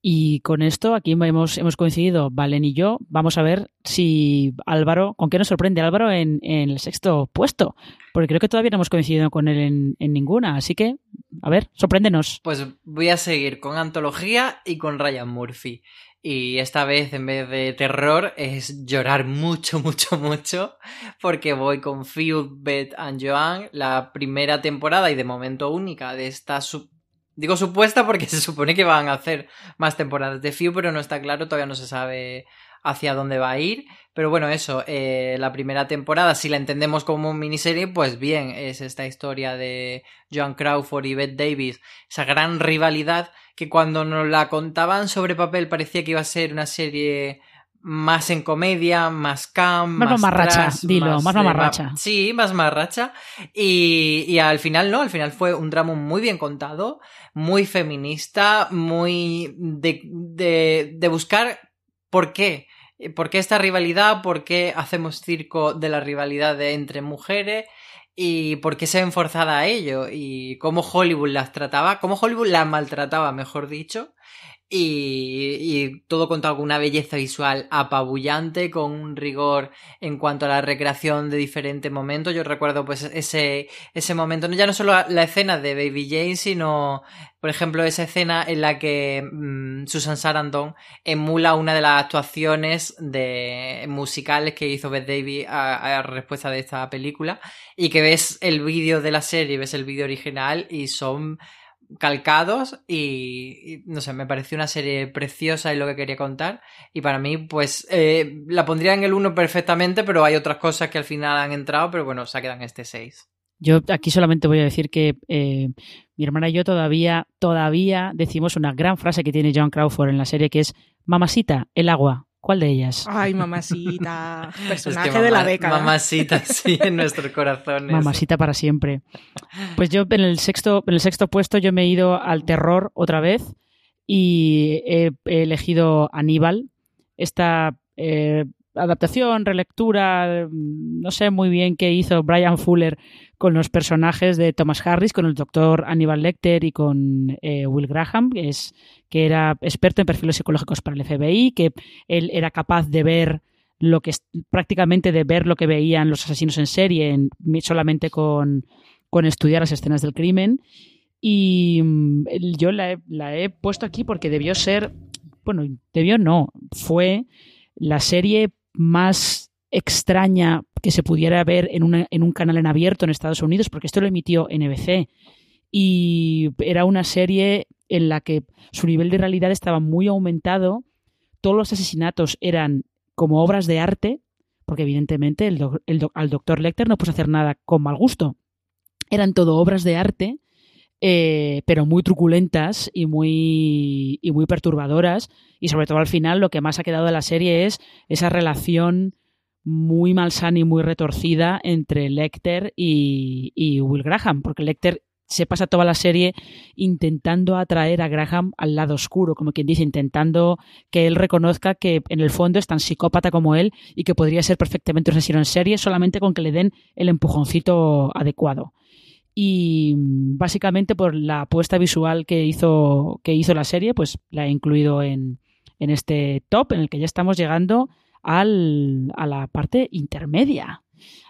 Y con esto aquí hemos, hemos coincidido Valen y yo. Vamos a ver si Álvaro, ¿con qué nos sorprende Álvaro en, el sexto puesto? Porque creo que todavía no hemos coincidido con él en, en, ninguna. Así que, a ver, sorpréndenos. Pues voy a seguir con antología y con Ryan Murphy. Y esta vez, en vez de terror, es llorar mucho, mucho, mucho. Porque voy con Phil, Beth and Joan, la primera temporada y de momento única de esta Digo supuesta porque se supone que van a hacer más temporadas de Few, pero no está claro, todavía no se sabe hacia dónde va a ir. Pero bueno, eso, eh, la primera temporada, si la entendemos como miniserie, pues bien, es esta historia de Joan Crawford y Beth Davis, esa gran rivalidad que cuando nos la contaban sobre papel parecía que iba a ser una serie más en comedia, más calm, más, más mamarracha, dilo, más, mamarracha. sí, más mamarracha. Y, y al final no, al final fue un drama muy bien contado, muy feminista, muy de, de, de buscar por qué. ¿Por qué esta rivalidad? ¿Por qué hacemos circo de la rivalidad de entre mujeres? ¿Y por qué se ven forzada a ello? ¿Y cómo Hollywood las trataba? ¿Cómo Hollywood las maltrataba, mejor dicho? Y, todo contado con una belleza visual apabullante, con un rigor en cuanto a la recreación de diferentes momentos. Yo recuerdo pues ese, ese momento, ya no solo la escena de Baby Jane, sino por ejemplo esa escena en la que mm, Susan Sarandon emula una de las actuaciones de musicales que hizo Beth Davis a, a respuesta de esta película y que ves el vídeo de la serie, ves el vídeo original y son calcados y, no sé, me pareció una serie preciosa y lo que quería contar y para mí pues eh, la pondría en el 1 perfectamente pero hay otras cosas que al final han entrado pero bueno, se quedan este 6. Yo aquí solamente voy a decir que eh, mi hermana y yo todavía, todavía decimos una gran frase que tiene John Crawford en la serie que es Mamasita, el agua. ¿Cuál de ellas? Ay, mamacita. Personaje de la década. Mamacita, sí, en nuestros corazones. Mamacita para siempre. Pues yo en el sexto, en el sexto puesto yo me he ido al terror otra vez y he, elegido Aníbal. Esta eh, adaptación, relectura, no sé muy bien qué hizo Brian Fuller con los personajes de Thomas Harris, con el doctor Aníbal Lecter y con eh, Will Graham, que, es, que era experto en perfiles psicológicos para el FBI, que él era capaz de ver lo que prácticamente de ver lo que veían los asesinos en serie solamente con, con, estudiar las escenas del crimen. Y mm, yo la he, la he puesto aquí porque debió ser, bueno, debió no, fue la serie más extraña que se pudiera ver en, en un canal en abierto en Estados Unidos, porque esto lo emitió NBC. Y era una serie en la que su nivel de realidad estaba muy aumentado. Todos los asesinatos eran como obras de arte, porque evidentemente el, al doctor Lecter no puso hacer nada con mal gusto. Eran todo obras de arte, eh, pero muy truculentas y muy, y muy perturbadoras. Y sobre todo al final lo que más ha quedado de la serie es esa relación muy malsana y muy retorcida entre Lecter y, Will Graham, porque Lecter se pasa toda la serie intentando atraer a Graham al lado oscuro, como quien dice, intentando que él reconozca que en el fondo es tan psicópata como él y que podría ser perfectamente un asesino en serie solamente con que le den el empujoncito adecuado y mm, básicamente por la apuesta visual que hizo, que hizo la serie, pues la he incluido en, en este top en el que ya estamos llegando al, a la parte intermedia.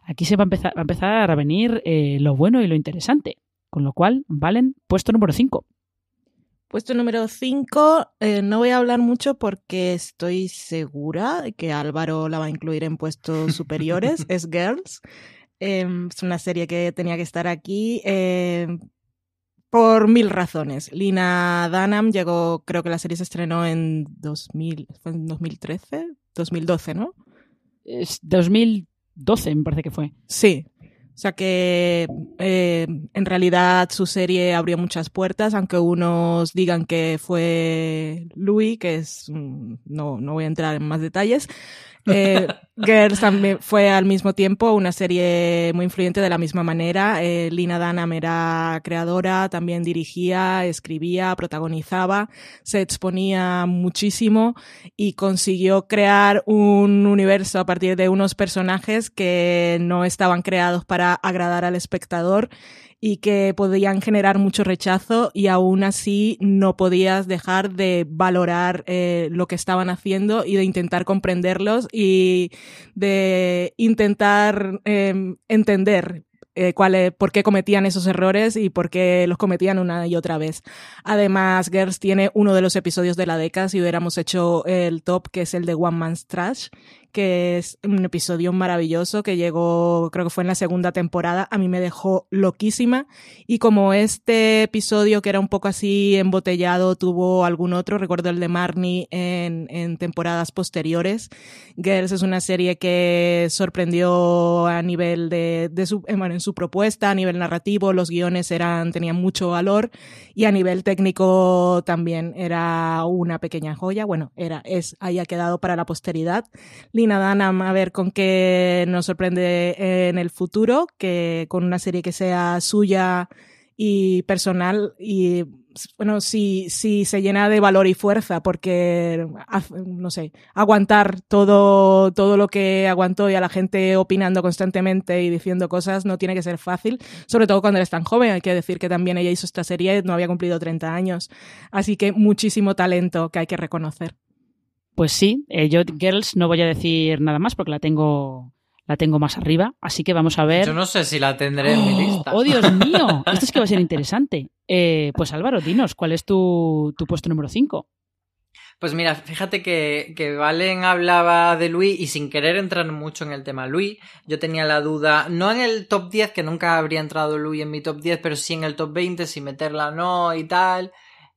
Aquí se va a empezar, a, empezar a venir eh, lo bueno y lo interesante. Con lo cual, Valen, puesto número 5. Puesto número 5, eh, no voy a hablar mucho porque estoy segura de que Álvaro la va a incluir en puestos superiores. es Girls. Em, es una serie que tenía que estar aquí. Em, por mil razones. Lina Dunham llegó, creo que la serie se estrenó en 2000, ¿fue en 2013, 2012, ¿no? Es 2012 me parece que fue. Sí. O sea que eh, en realidad su serie abrió muchas puertas, aunque unos digan que fue Louis, que es no, no voy a entrar en más detalles. Eh, Girls también fue al mismo tiempo una serie muy influyente de la misma manera. Eh, Lina Dunham era creadora, también dirigía, escribía, protagonizaba, se exponía muchísimo y consiguió crear un universo a partir de unos personajes que no estaban creados para agradar al espectador y que podían generar mucho rechazo y aún así no podías dejar de valorar eh, lo que estaban haciendo y de intentar comprenderlos y de intentar em, entender eh, cuál, por qué cometían esos errores y por qué los cometían una y otra vez. Además, Girls tiene uno de los episodios de la década, si hubiéramos hecho el top, que es el de One Man's Trash, que es un episodio maravilloso que llegó, creo que fue en la segunda temporada, a mí me dejó loquísima. Y como este episodio que era un poco así embotellado tuvo algún otro, recuerdo el de Marnie en, en temporadas posteriores, Girls es una serie que sorprendió a nivel de, de su, eh, en su propuesta, a nivel narrativo, los guiones eran, tenían mucho valor y a nivel técnico también era una pequeña joya, bueno, era, es, haya quedado para la posteridad. Lina Dunham a ver con qué nos sorprende en el futuro, que con una serie que sea suya y personal y bueno, si, si se llena de valor y fuerza, porque, no sé, aguantar todo, todo lo que aguantó y a la gente opinando constantemente y diciendo cosas no tiene que ser fácil, sobre todo cuando eres tan joven. Hay que decir que también ella hizo esta serie, no había cumplido 30 años. Así que muchísimo talento que hay que reconocer. Pues sí, eh, yo Girls no voy a decir nada más porque la tengo la tengo más arriba, así que vamos a ver. Yo no sé si la tendré en mi ¡Oh! lista. ¡Oh, Dios mío! Esto es que va a ser interesante. Eh, pues Álvaro, dinos, ¿cuál es tu, puesto número 5? Pues mira, fíjate que, que, Valen hablaba de Luis y sin querer entrar mucho en el tema Luis, yo tenía la duda, no en el top 10, que nunca habría entrado Luis en mi top 10, pero sí en el top 20, si meterla o no y tal.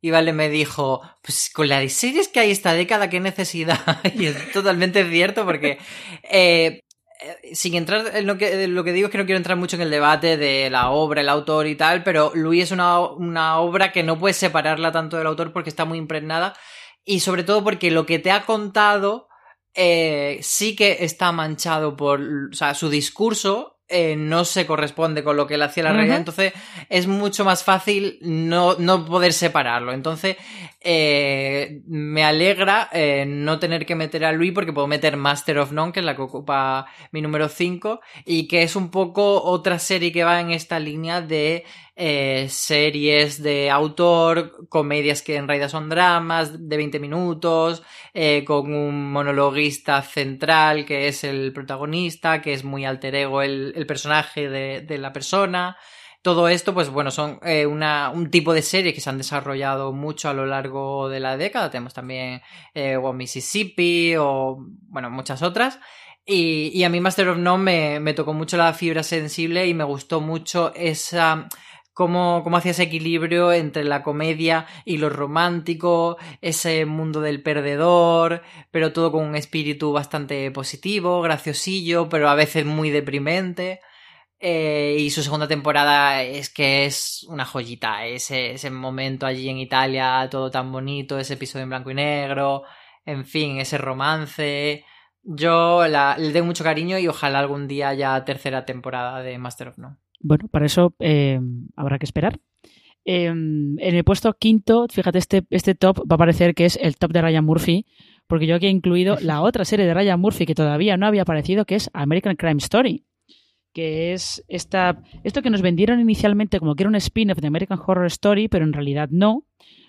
Y Vale me dijo, pues con las series que hay esta década, qué necesidad. y es totalmente cierto porque eh, eh, sin entrar en lo que, lo que digo es que no quiero entrar mucho en el debate de la obra, el autor y tal, pero Luis es una, una obra que no puedes separarla tanto del autor porque está muy impregnada y sobre todo porque lo que te ha contado eh, sí que está manchado por, o sea, su discurso eh, no se corresponde con lo que él hacía la realidad, entonces es mucho más fácil no, no poder separarlo. Entonces, eh, me alegra eh, no tener que meter a Luis porque puedo meter Master of None, que es la que ocupa mi número 5, y que es un poco otra serie que va en esta línea de eh, series de autor, comedias que en realidad son dramas de 20 minutos, eh, con un monologuista central que es el protagonista, que es muy alter ego el, personaje de, la persona. Todo esto, pues bueno, son eh, una, un tipo de serie que se han desarrollado mucho a lo largo de la década. Tenemos también eh, Mississippi o, bueno, muchas otras. Y, y, a mí Master of None me, me tocó mucho la fibra sensible y me gustó mucho esa cómo, cómo hacía ese equilibrio entre la comedia y lo romántico, ese mundo del perdedor, pero todo con un espíritu bastante positivo, graciosillo, pero a veces muy deprimente. Eh, y su segunda temporada es que es una joyita, ese, ese momento allí en Italia, todo tan bonito, ese episodio en blanco y negro, en fin, ese romance. Yo la, le doy mucho cariño y ojalá algún día haya tercera temporada de Master of None. Bueno, para eso eh, habrá que esperar. Em, en el puesto quinto, fíjate, este, este top va a parecer que es el top de Ryan Murphy, porque yo aquí he incluido la otra serie de Ryan Murphy que todavía no había aparecido, que es American Crime Story, que es esta, esto que nos vendieron inicialmente como que era un spin-off de American Horror Story, pero en realidad no,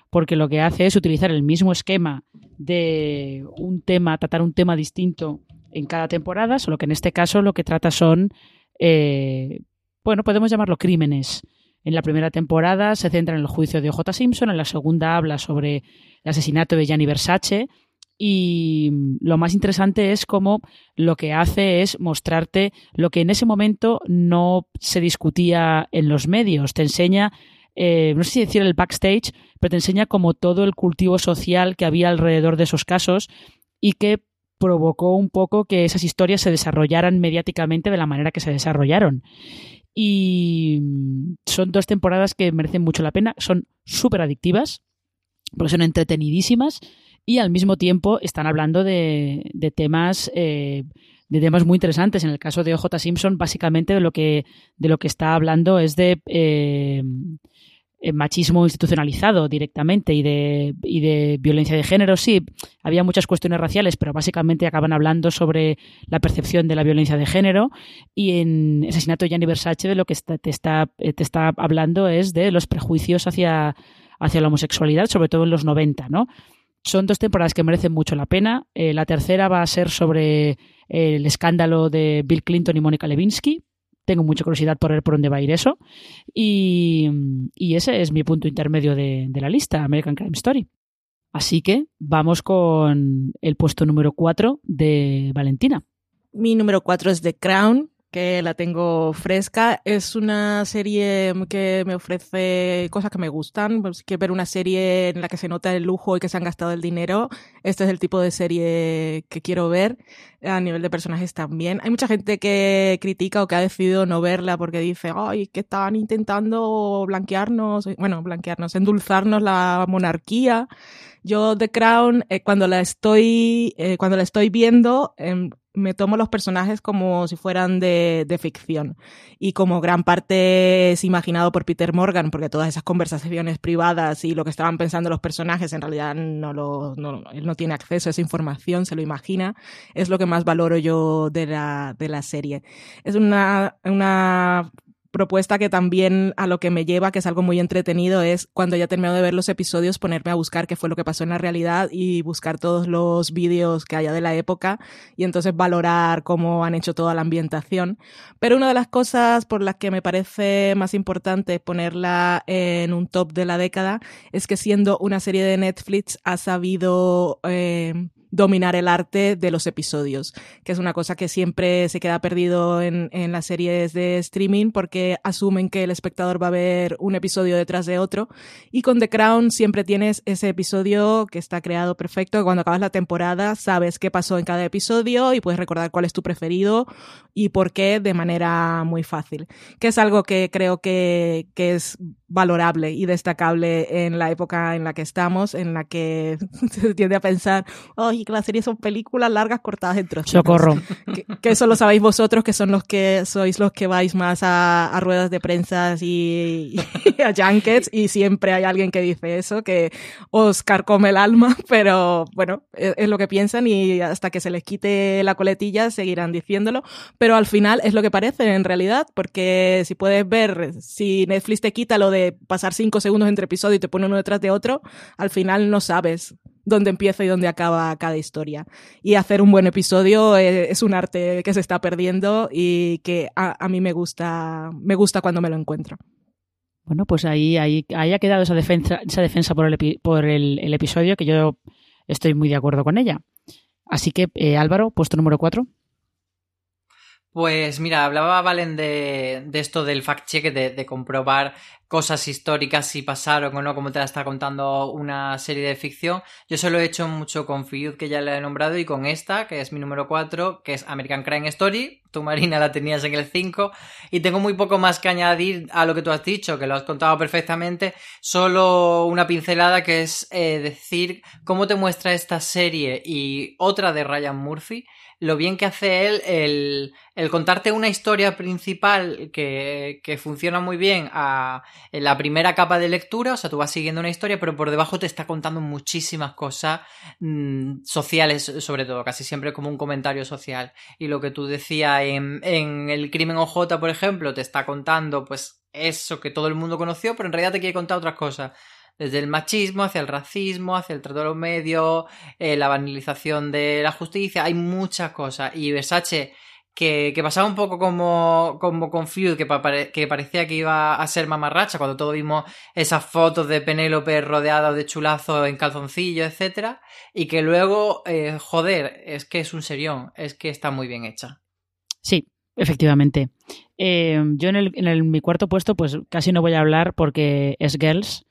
porque lo que hace es utilizar el mismo esquema de un tema, tratar un tema distinto en cada temporada, solo que en este caso lo que trata son eh, bueno, podemos llamarlo crímenes. En la primera temporada se centra en el juicio de O.J. Simpson, en la segunda habla sobre el asesinato de Gianni Versace y lo más interesante es cómo lo que hace es mostrarte lo que en ese momento no se discutía en los medios. Te enseña, eh, no sé si decir el backstage, pero te enseña como todo el cultivo social que había alrededor de esos casos y que provocó un poco que esas historias se desarrollaran mediáticamente de la manera que se desarrollaron. Y son dos temporadas que merecen mucho la pena, son súper adictivas, porque son entretenidísimas y al mismo tiempo están hablando de, de temas eh, de temas muy interesantes. En el caso de OJ Simpson, básicamente de lo que, de lo que está hablando es de eh, machismo institucionalizado directamente y de, y de violencia de género. Sí, había muchas cuestiones raciales, pero básicamente acaban hablando sobre la percepción de la violencia de género. Y en Asesinato de Gianni Versace de lo que te, está, eh, te está hablando es de los prejuicios hacia, hacia la homosexualidad, sobre todo en los 90, ¿no? Son dos temporadas que merecen mucho la pena. Eh, la tercera va a ser sobre el escándalo de Bill Clinton y Mónica Lewinsky, tengo mucha curiosidad por ver por dónde va a ir eso. Y, ese es mi punto intermedio de, de, la lista, American Crime Story. Así que vamos con el puesto número 4 de Valentina. Mi número 4 es The Crown, que la tengo fresca. Es una serie que me ofrece cosas que me gustan. Pues, ver una serie en la que se nota el lujo y que se han gastado el dinero. Este es el tipo de serie que quiero ver. A nivel de personajes también. Hay mucha gente que critica o que ha decidido no verla porque dice, ay, que están intentando blanquearnos, bueno, blanquearnos, endulzarnos la monarquía. Yo The Crown, eh, cuando la estoy, eh, cuando la estoy viendo, em, me tomo los personajes como si fueran de, de, ficción. Y como gran parte es imaginado por Peter Morgan, porque todas esas conversaciones privadas y lo que estaban pensando los personajes, en realidad no lo, no, él no tiene acceso a esa información, se lo imagina, es lo que más valoro yo de la, de la serie. Es una, una propuesta que también a lo que me lleva, que es algo muy entretenido, es cuando ya termino de ver los episodios ponerme a buscar qué fue lo que pasó en la realidad y buscar todos los vídeos que haya de la época y entonces valorar cómo han hecho toda la ambientación. Pero una de las cosas por las que me parece más importante ponerla en un top de la década es que siendo una serie de Netflix ha sabido... Eh, dominar el arte de los episodios, que es una cosa que siempre se queda perdido en, en, las series de streaming porque asumen que el espectador va a ver un episodio detrás de otro. Y con The Crown siempre tienes ese episodio que está creado perfecto, cuando acabas la temporada sabes qué pasó en cada episodio y puedes recordar cuál es tu preferido y por qué de manera muy fácil, que es algo que creo que, que es valorable y destacable en la época en la que estamos, en la que se tiende a pensar, oye, que las series son películas largas cortadas en trozos. Socorro. Que, eso lo sabéis vosotros, que son los que sois los que vais más a, ruedas de prensa y, a junkets, y siempre hay alguien que dice eso, que os carcome el alma, pero bueno, es, es lo que piensan y hasta que se les quite la coletilla seguirán diciéndolo, pero al final es lo que parece en realidad, porque si puedes ver, si Netflix te quita lo de pasar cinco segundos entre episodios y te pone uno detrás de otro, al final no sabes dónde empieza y dónde acaba cada historia. Y hacer un buen episodio eh, es, un arte que se está perdiendo y que a, mí me gusta, me gusta cuando me lo encuentro. Bueno, pues ahí, ahí, ahí ha quedado esa defensa, esa defensa por, el, por el, episodio que yo estoy muy de acuerdo con ella. Así que, eh, Álvaro, puesto número 4. Pues mira, hablaba Valen de, esto del fact-check, de, de, comprobar cosas históricas si pasaron o no, como te la está contando una serie de ficción. Yo se lo he hecho mucho con Feud, que ya le he nombrado, y con esta, que es mi número 4, que es American Crime Story. Tu Marina la tenías en el 5. Y tengo muy poco más que añadir a lo que tú has dicho, que lo has contado perfectamente. Solo una pincelada que es eh, decir cómo te muestra esta serie y otra de Ryan Murphy lo bien que hace él el, el contarte una historia principal que, que funciona muy bien a, en la primera capa de lectura, o sea, tú vas siguiendo una historia, pero por debajo te está contando muchísimas cosas mmm, sociales, sobre todo, casi siempre como un comentario social. Y lo que tú decías en, en el crimen OJ, por ejemplo, te está contando, pues, eso que todo el mundo conoció, pero en realidad te quiere contar otras cosas desde el machismo hacia el racismo, hacia el trato de los medios, eh, la banalización de la justicia, hay muchas cosas. Y Versace, que, pasaba un poco como, como con Feud, que, que parecía que iba a ser mamarracha cuando todos vimos esas fotos de Penélope rodeada de chulazos en calzoncillo, etcétera, y que luego, eh, joder, es que es un serión, es que está muy bien hecha. Sí, efectivamente. Eh, yo en, el, en el, mi cuarto puesto, pues casi no voy a hablar porque es Girls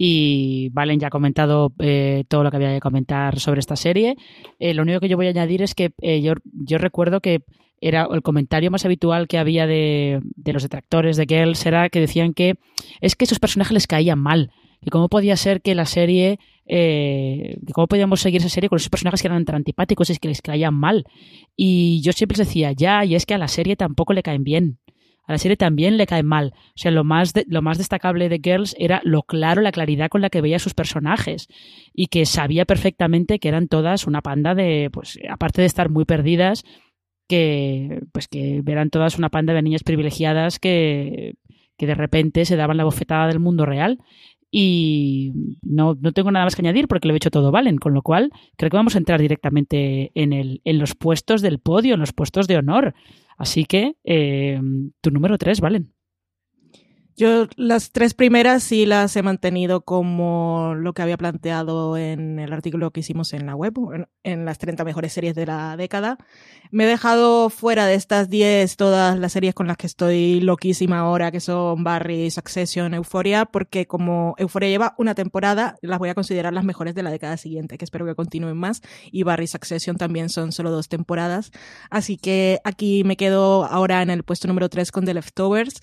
y Valen ya ha comentado eh, todo lo que había que comentar sobre esta serie. Eh, lo único que yo voy a añadir es que eh, yo, recuerdo que era el comentario más habitual que había de, de, los detractores de Girls era que decían que es que esos personajes les caían mal. Y cómo podía ser que la serie, eh, cómo podíamos seguir esa serie con esos personajes que eran tan antipáticos y que les caían mal. Y yo siempre les decía, ya, y es que a la serie tampoco le caen bien a la serie también le cae mal. O sea, lo más, lo más destacable de Girls era lo claro, la claridad con la que veía sus personajes y que sabía perfectamente que eran todas una panda de, pues, aparte de estar muy perdidas, que, pues, que eran todas una panda de niñas privilegiadas que, que de repente se daban la bofetada del mundo real. Y no, no, tengo nada más que añadir porque lo he hecho todo Valen, con lo cual creo que vamos a entrar directamente en, el, en los puestos del podio, en los puestos de honor. Así que eh, tu número tres, Valen. Yo las tres primeras sí las he mantenido como lo que había planteado en el artículo que hicimos en la web, en, las 30 mejores series de la década. Me he dejado fuera de estas 10 todas las series con las que estoy loquísima ahora, que son Barry, Succession, Euphoria, porque como Euphoria lleva una temporada, las voy a considerar las mejores de la década siguiente, que espero que continúen más. Y Barry y Succession también son solo dos temporadas. Así que aquí me quedo ahora en el puesto número 3 con The Leftovers,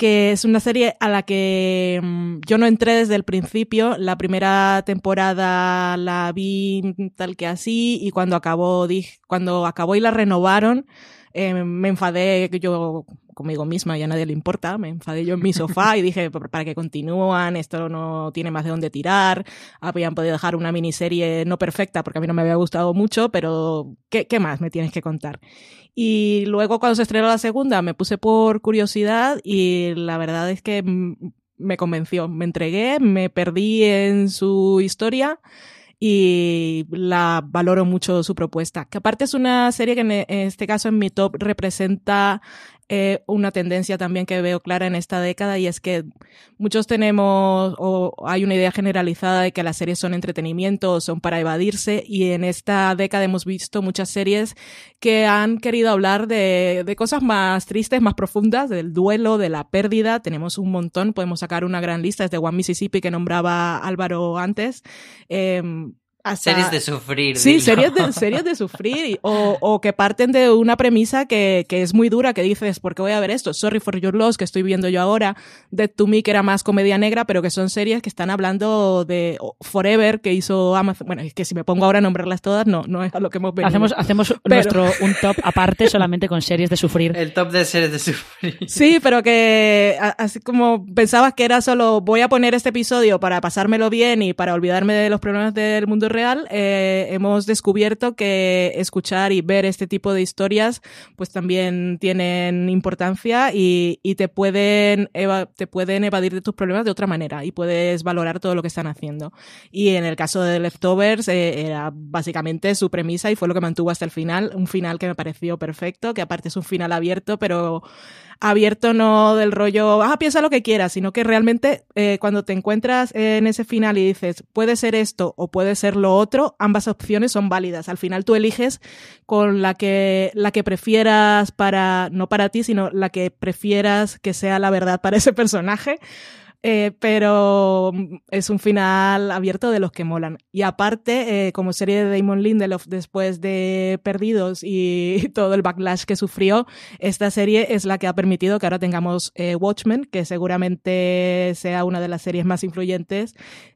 que es una serie a la que mm, yo no entré desde el principio. La primera temporada la vi tal que así y cuando acabó, dije, cuando acabó y la renovaron, eh, me enfadé yo conmigo misma y a nadie le importa. Me enfadé yo en mi sofá y dije, para que continúan, esto no tiene más de dónde tirar. Habían podido dejar una miniserie no perfecta porque a mí no me había gustado mucho, pero ¿qué, qué más me tienes que contar? Y luego cuando se estrenó la segunda me puse por curiosidad y la verdad es que me convenció. Me entregué, me perdí en su historia y la valoro mucho su propuesta. Que aparte es una serie que en este caso en mi top representa eh, una tendencia también que veo clara en esta década y es que muchos tenemos o hay una idea generalizada de que las series son entretenimiento, son para evadirse y en esta década hemos visto muchas series que han querido hablar de, de cosas más tristes, más profundas, del duelo, de la pérdida. Tenemos un montón, podemos sacar una gran lista, es de One Mississippi que nombraba Álvaro antes. Eh, series de sufrir. Sí, series de, series de sufrir. O, o, que parten de una premisa que, que, es muy dura, que dices, ¿por qué voy a ver esto? Sorry for Your Loss, que estoy viendo yo ahora. Dead to Me, que era más comedia negra, pero que son series que están hablando de Forever, que hizo Amazon. Bueno, es que si me pongo ahora a nombrarlas todas, no, no es a lo que hemos venido. Hacemos, hacemos nuestro, un top aparte solamente con series de sufrir. El top de series de sufrir. Sí, pero que así como pensabas que era solo voy a poner este episodio para pasármelo bien y para olvidarme de los problemas del mundo real, eh, hemos descubierto que escuchar y ver este tipo de historias pues también tienen importancia y, y te, pueden te pueden evadir de tus problemas de otra manera y puedes valorar todo lo que están haciendo. Y en el caso de Leftovers eh, era básicamente su premisa y fue lo que mantuvo hasta el final, un final que me pareció perfecto, que aparte es un final abierto, pero abierto no del rollo, ah, piensa lo que quieras, sino que realmente eh, cuando te encuentras en ese final y dices, puede ser esto o puede ser lo otro, ambas opciones son válidas. Al final tú eliges con la que, la que prefieras para, no para ti, sino la que prefieras que sea la verdad para ese personaje. Eh, pero es un final abierto de los que molan. Y aparte, eh, como serie de Damon Lindelof después de Perdidos y todo el backlash que sufrió, esta serie es la que ha permitido que ahora tengamos eh, Watchmen, que seguramente sea una de las series más influyentes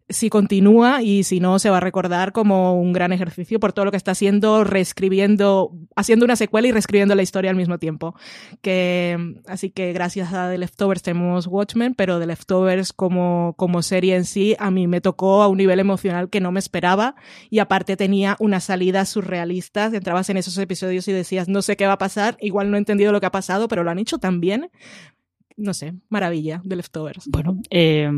si continúa y si no se va a recordar como un gran ejercicio por todo lo que está haciendo, reescribiendo, haciendo una secuela y reescribiendo la historia al mismo tiempo. Que, así que gracias a The Leftovers tenemos Watchmen, pero The Leftovers como, como serie en sí a mí me tocó a un nivel emocional que no me esperaba y aparte tenía unas salidas surrealistas, entrabas en esos episodios y decías no sé qué va a pasar, igual no he entendido lo que ha pasado, pero lo han hecho tan bien no sé, maravilla de Leftovers. Bueno, eh,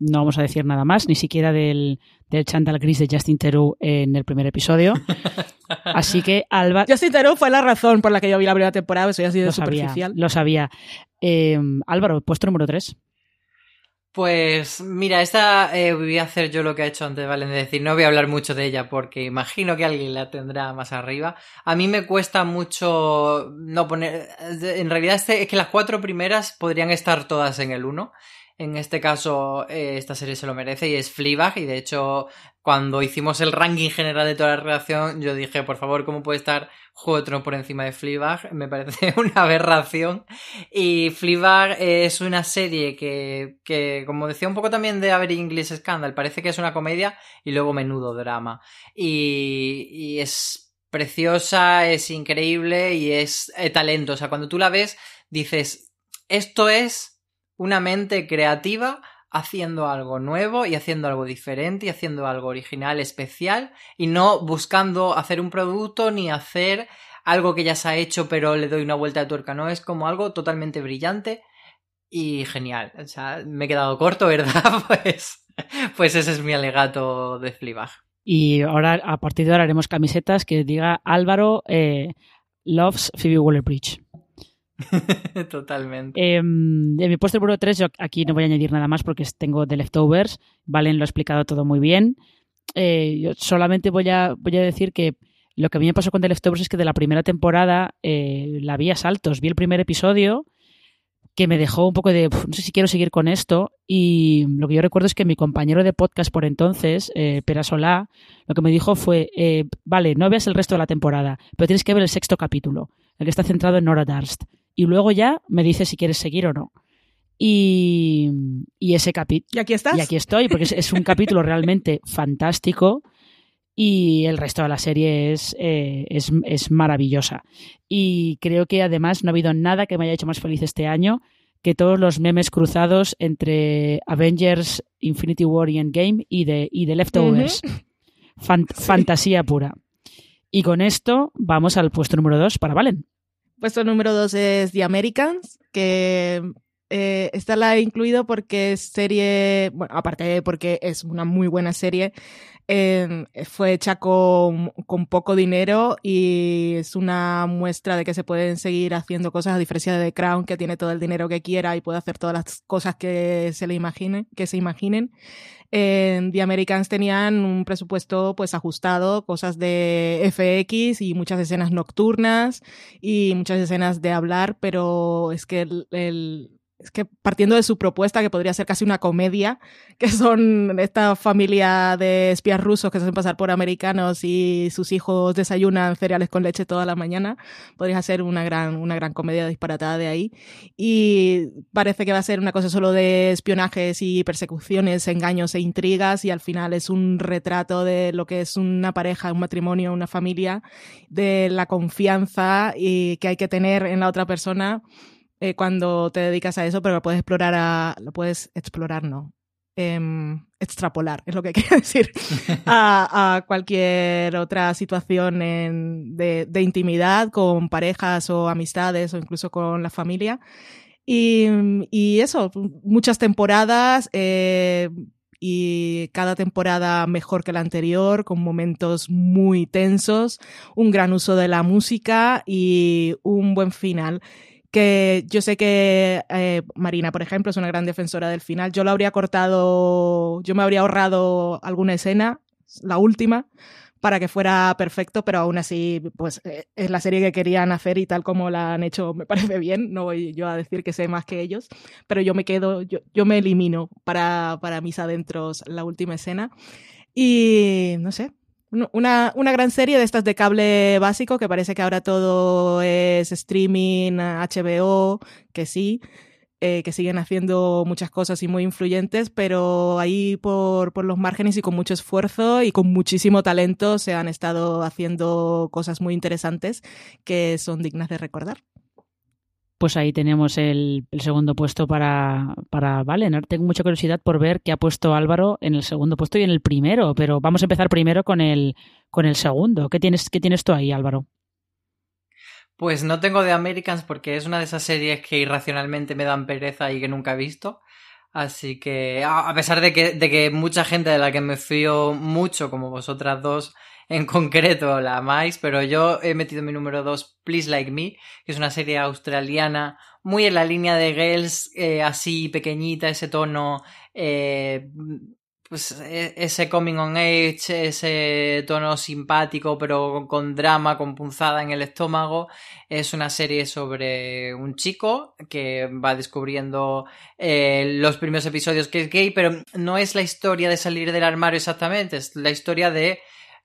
no vamos a decir nada más, ni siquiera del, del Chandal Gris de Justin Theroux en el primer episodio. Así que Alba... Justin Theroux fue la razón por la que yo vi la primera temporada, eso ya ha sido lo superficial. Sabía, lo sabía. Eh, Álvaro, puesto número 3. Pues mira, esta eh, voy a hacer yo lo que ha hecho antes, ¿vale? Es decir, no voy a hablar mucho de ella porque imagino que alguien la tendrá más arriba. A mí me cuesta mucho no poner... En realidad este, es que las cuatro primeras podrían estar todas en el 1. En este caso, eh, esta serie se lo merece y es Fleabag. Y de hecho, cuando hicimos el ranking general de toda la relación, yo dije, por favor, ¿cómo puede estar Juego por encima de Fleabag? Me parece una aberración. Y Fleabag es una serie que, que, como decía un poco también de Avery English Scandal, parece que es una comedia y luego menudo drama. Y, y es preciosa, es increíble y es eh, talento. O sea, cuando tú la ves, dices, esto es una mente creativa haciendo algo nuevo y haciendo algo diferente y haciendo algo original, especial y no buscando hacer un producto ni hacer algo que ya se ha hecho pero le doy una vuelta de tuerca, no, es como algo totalmente brillante y genial. O sea, me he quedado corto, ¿verdad? Pues, pues ese es mi alegato de Fleabag. Y ahora, a partir de ahora, haremos camisetas que diga Álvaro eh, loves Phoebe Waller-Bridge. Totalmente. Eh, en mi puesto número 3, yo aquí no voy a añadir nada más porque tengo The Leftovers. Valen lo ha explicado todo muy bien. Eh, yo solamente voy a, decir que lo que a mí me pasó con The Leftovers es que de la primera temporada eh, la vi a saltos. Vi el primer episodio que me dejó un poco de no sé si quiero seguir con esto y lo que yo recuerdo es que mi compañero de podcast por entonces, eh, Solá, lo que me dijo fue, eh, vale, no veas el resto de la temporada, pero tienes que ver el sexto capítulo, el que está centrado en Nora Darst y luego ya me dices si quieres seguir o no. Y, y ese capítulo... ¿Y aquí estás? Y aquí estoy, porque es, es un capítulo realmente fantástico y el resto de la serie es, eh, es, es, maravillosa. Y creo que además no ha habido nada que me haya hecho más feliz este año que todos los memes cruzados entre Avengers, Infinity War y Endgame y de, y de Leftovers. Uh -huh. Fan, sí. Fantasía pura. Y con esto vamos al puesto número 2 para Valen. Puesto número 2 es The Americans, que eh, esta la he incluido porque es serie, bueno, aparte de porque es una muy buena serie, eh, fue hecha con, con, poco dinero y es una muestra de que se pueden seguir haciendo cosas a diferencia de Crown que tiene todo el dinero que quiera y puede hacer todas las cosas que se le imaginen, que se imaginen. En The Americans tenían un presupuesto pues ajustado, cosas de FX y muchas escenas nocturnas y muchas escenas de hablar, pero es que el, el es que partiendo de su propuesta, que podría ser casi una comedia, que son esta familia de espías rusos que se hacen pasar por americanos y sus hijos desayunan cereales con leche toda la mañana, podría ser una gran, una gran comedia disparatada de ahí. Y parece que va a ser una cosa solo de espionajes y persecuciones, engaños e intrigas, y al final es un retrato de lo que es una pareja, un matrimonio, una familia, de la confianza y que hay que tener en la otra persona eh, cuando te dedicas a eso, pero lo puedes explorar a, lo puedes explorar, no, eh, extrapolar, es lo que quiero decir, a, cualquier otra situación de, intimidad con parejas o amistades o incluso con la familia. Y, y eso, muchas temporadas. Eh, y cada temporada mejor que la anterior, con momentos muy tensos, un gran uso de la música y un buen final que yo sé que eh, Marina, por ejemplo, es una gran defensora del final. Yo lo habría cortado, yo me habría ahorrado alguna escena, la última, para que fuera perfecto, pero aún así, pues eh, es la serie que querían hacer y tal como la han hecho, me parece bien. No voy yo a decir que sé más que ellos, pero yo me quedo, yo, yo me elimino para, para mis adentros la última escena. Y no sé, una, una gran serie de estas de cable básico, que parece que ahora todo es streaming, HBO, que sí, eh, que siguen haciendo muchas cosas y muy influyentes, pero ahí por, por los márgenes y con mucho esfuerzo y con muchísimo talento se han estado haciendo cosas muy interesantes que son dignas de recordar pues ahí tenemos el, segundo puesto para, para. Tengo mucha curiosidad por ver qué ha puesto Álvaro en el segundo puesto y en el primero, pero vamos a empezar primero con el, con el segundo. ¿Qué tienes, ¿Qué tienes tú ahí, Álvaro? Pues no tengo de Americans porque es una de esas series que irracionalmente me dan pereza y que nunca he visto. Así que, a pesar de que, de que mucha gente de la que me fío mucho, como vosotras dos, en concreto la amáis, pero yo he metido mi número 2, Please Like Me, que es una serie australiana muy en la línea de Girls, eh, así pequeñita, ese tono, eh, pues ese coming on age, ese tono simpático, pero con drama, con punzada en el estómago. Es una serie sobre un chico que va descubriendo eh, los primeros episodios que es gay, pero no es la historia de salir del armario exactamente, es la historia de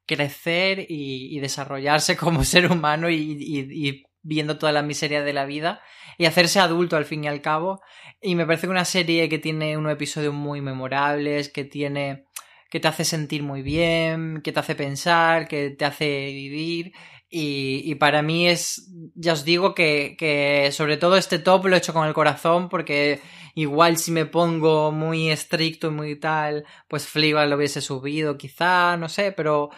crecer y, desarrollarse como ser humano y, viendo toda la miseria de la vida y hacerse adulto al fin y al cabo. Y me parece que una serie que tiene unos episodios muy memorables, que tiene que te hace sentir muy bien, que te hace pensar, que te hace vivir. Y, para mí es, ya os digo que, que sobre todo este top lo he hecho con el corazón porque igual si me pongo muy estricto y muy tal, pues Fliba lo hubiese subido quizá, no sé, pero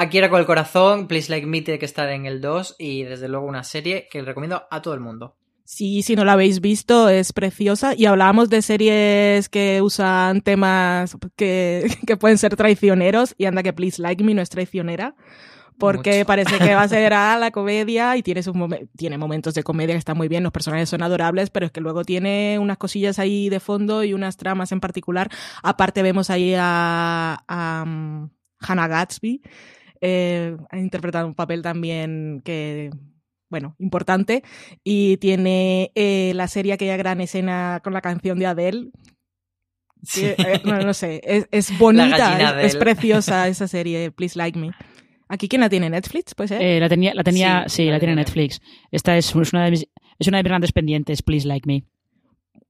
Aquí era con el corazón, Please Like Me tiene que estar en el 2 y desde luego una serie que recomiendo a todo el mundo. Sí, si no la habéis visto, es preciosa. Y hablábamos de series que usan temas que, que pueden ser traicioneros. Y anda que Please Like Me no es traicionera. Porque Mucho. parece que va a ser a la comedia y tiene, sus tiene momentos de comedia que están muy bien, los personajes son adorables, pero es que luego tiene unas cosillas ahí de fondo y unas tramas en particular. Aparte vemos ahí a, a um, Hannah Gatsby, eh, ha interpretado un papel también que bueno, importante, y tiene eh, la serie aquella gran escena con la canción de Adele. Sí. Eh, no, no, sé, es, es bonita, es, es, preciosa esa serie, Please Like Me. ¿Aquí quién la tiene? ¿Netflix? Pues, eh, la tenía, la tenía sí, sí la, la tiene Netflix. Esta es, es, una de mis, es una de mis grandes pendientes, Please Like Me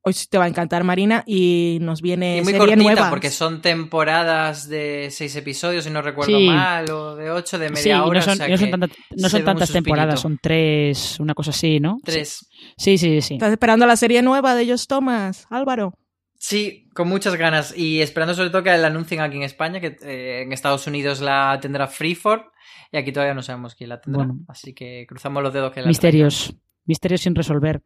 Hoy te va a encantar, Marina, y nos viene y muy cortita, porque son temporadas de seis episodios, si no recuerdo mal, o de ocho, de media hora. No son, o sea no son, no son tantas temporadas, son tres, una cosa así, ¿no? Tres. Sí, sí, sí. Estás esperando la serie nueva de ellos, Thomas, Álvaro. Sí, con muchas ganas y esperando sobre todo que la anuncien aquí en España, que eh, en Estados Unidos la tendrá Freeford y aquí todavía no sabemos quién la tendrá, bueno, así que cruzamos los dedos que la Misterios, misterios sin resolver.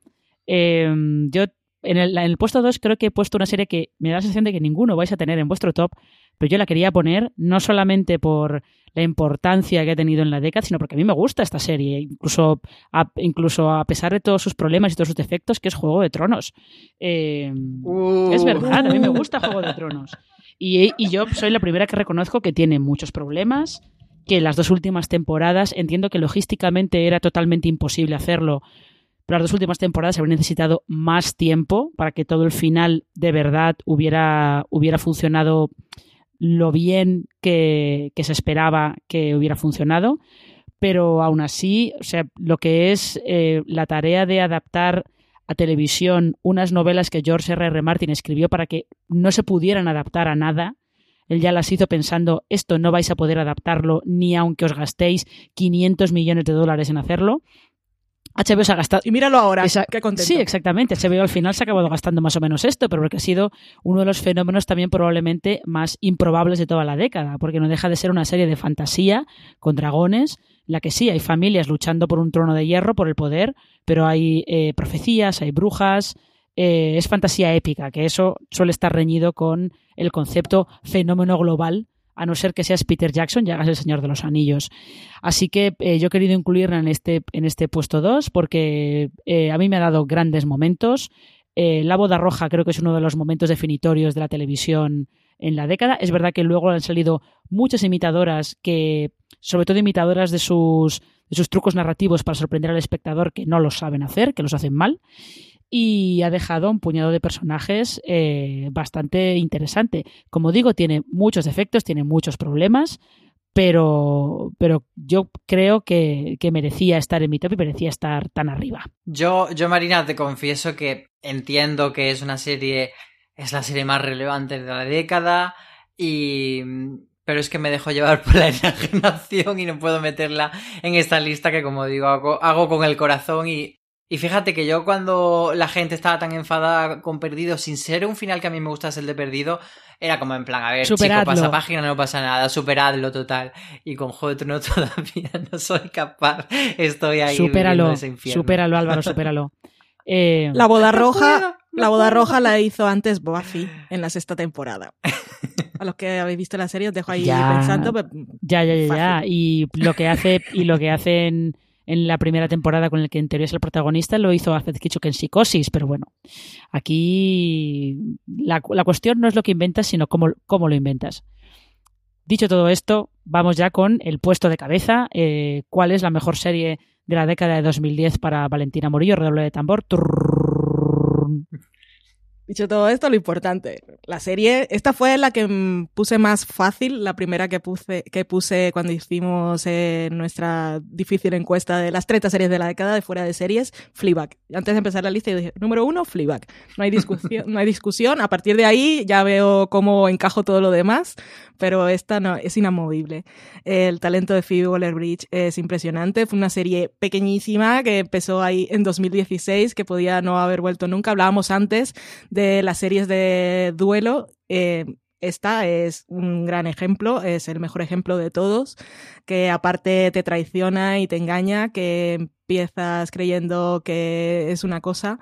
Em, yo en el, puesto 2 creo que he puesto una serie que me da la sensación de que ninguno vais a tener en vuestro top, pero yo la quería poner no solamente por la importancia que ha tenido en la década, sino porque a mí me gusta esta serie, incluso a, incluso a pesar de todos sus problemas y todos sus defectos, que es Juego de Tronos. Em, uh. Es verdad, a mí me gusta Juego de Tronos. Y, y yo soy la primera que reconozco que tiene muchos problemas, que las dos últimas temporadas entiendo que logísticamente era totalmente imposible hacerlo pero las dos últimas temporadas habría necesitado más tiempo para que todo el final de verdad hubiera, hubiera funcionado lo bien que, se esperaba que hubiera funcionado. Pero aún así, o sea, lo que es eh, la tarea de adaptar a televisión unas novelas que George R. R. Martin escribió para que no se pudieran adaptar a nada, él ya las hizo pensando, esto no vais a poder adaptarlo ni aunque os gastéis 500 millones de dólares en hacerlo. HBO se ha gastado. Y míralo ahora, Esa... contento. Sí, exactamente. HBO al final se ha acabado gastando más o menos esto, pero porque ha sido uno de los fenómenos también probablemente más improbables de toda la década, porque no deja de ser una serie de fantasía con dragones, la que sí hay familias luchando por un trono de hierro, por el poder, pero hay eh, profecías, hay brujas. Eh, es fantasía épica, que eso suele estar reñido con el concepto fenómeno global a no ser que seas Peter Jackson y hagas El Señor de los Anillos. Así que eh, yo he querido incluirla en este, en este puesto 2 porque eh, a mí me ha dado grandes momentos. Eh, la boda roja creo que es uno de los momentos definitorios de la televisión en la década. Es verdad que luego han salido muchas imitadoras que, sobre todo imitadoras de sus, de sus trucos narrativos para sorprender al espectador que no los saben hacer, que los hacen mal y ha dejado un puñado de personajes eh, bastante interesante. Como digo, tiene muchos defectos, tiene muchos problemas, pero, pero yo creo que, que, merecía estar en mi top y merecía estar tan arriba. Yo, yo, Marina, te confieso que entiendo que es una serie, es la serie más relevante de la década y... Pero es que me dejo llevar por la enajenación y no puedo meterla en esta lista que, como digo, hago, hago con el corazón y y fíjate que yo cuando la gente estaba tan enfadada con Perdido, sin ser un final que a mí me gustase el de Perdido, era como en plan, a ver, Superadlo. chico, pasa página, no pasa nada, superadlo total. Y con Juego de todavía no soy capaz, estoy ahí Superalo, ese infierno. Supéralo, Álvaro, supéralo. Eh, eh, la boda roja, la boda roja la hizo antes Buffy en la sexta temporada. a los que habéis visto la serie os dejo ahí pensando. Pues, ya, ya, ya, ya. Y lo que hace, y lo que hacen en la primera temporada con el que en teoría es el protagonista, lo hizo Alfred Hitchcock en Psicosis, pero bueno, aquí la, la cuestión no es lo que inventas, sino cómo, cómo, lo inventas. Dicho todo esto, vamos ya con el puesto de cabeza, eh, cuál es la mejor serie de la década de 2010 para Valentina Morillo, redoble de tambor. Dicho todo esto, lo importante. La serie, esta fue la que puse más fácil, la primera que puse, que puse cuando hicimos eh, nuestra difícil encuesta de las 30 series de la década de fuera de series, Fleabag. Antes de empezar la lista, yo dije, número uno, Fleabag. No hay discusión, no hay discusión. A partir de ahí ya veo cómo encajo todo lo demás, pero esta no, es inamovible. El talento de Phoebe Waller-Bridge es impresionante. Fue una serie pequeñísima que empezó ahí en 2016, que podía no haber vuelto nunca. Hablábamos antes de las series de duelo. Eh, esta es un gran ejemplo, es el mejor ejemplo de todos, que aparte te traiciona y te engaña, que empiezas creyendo que es una cosa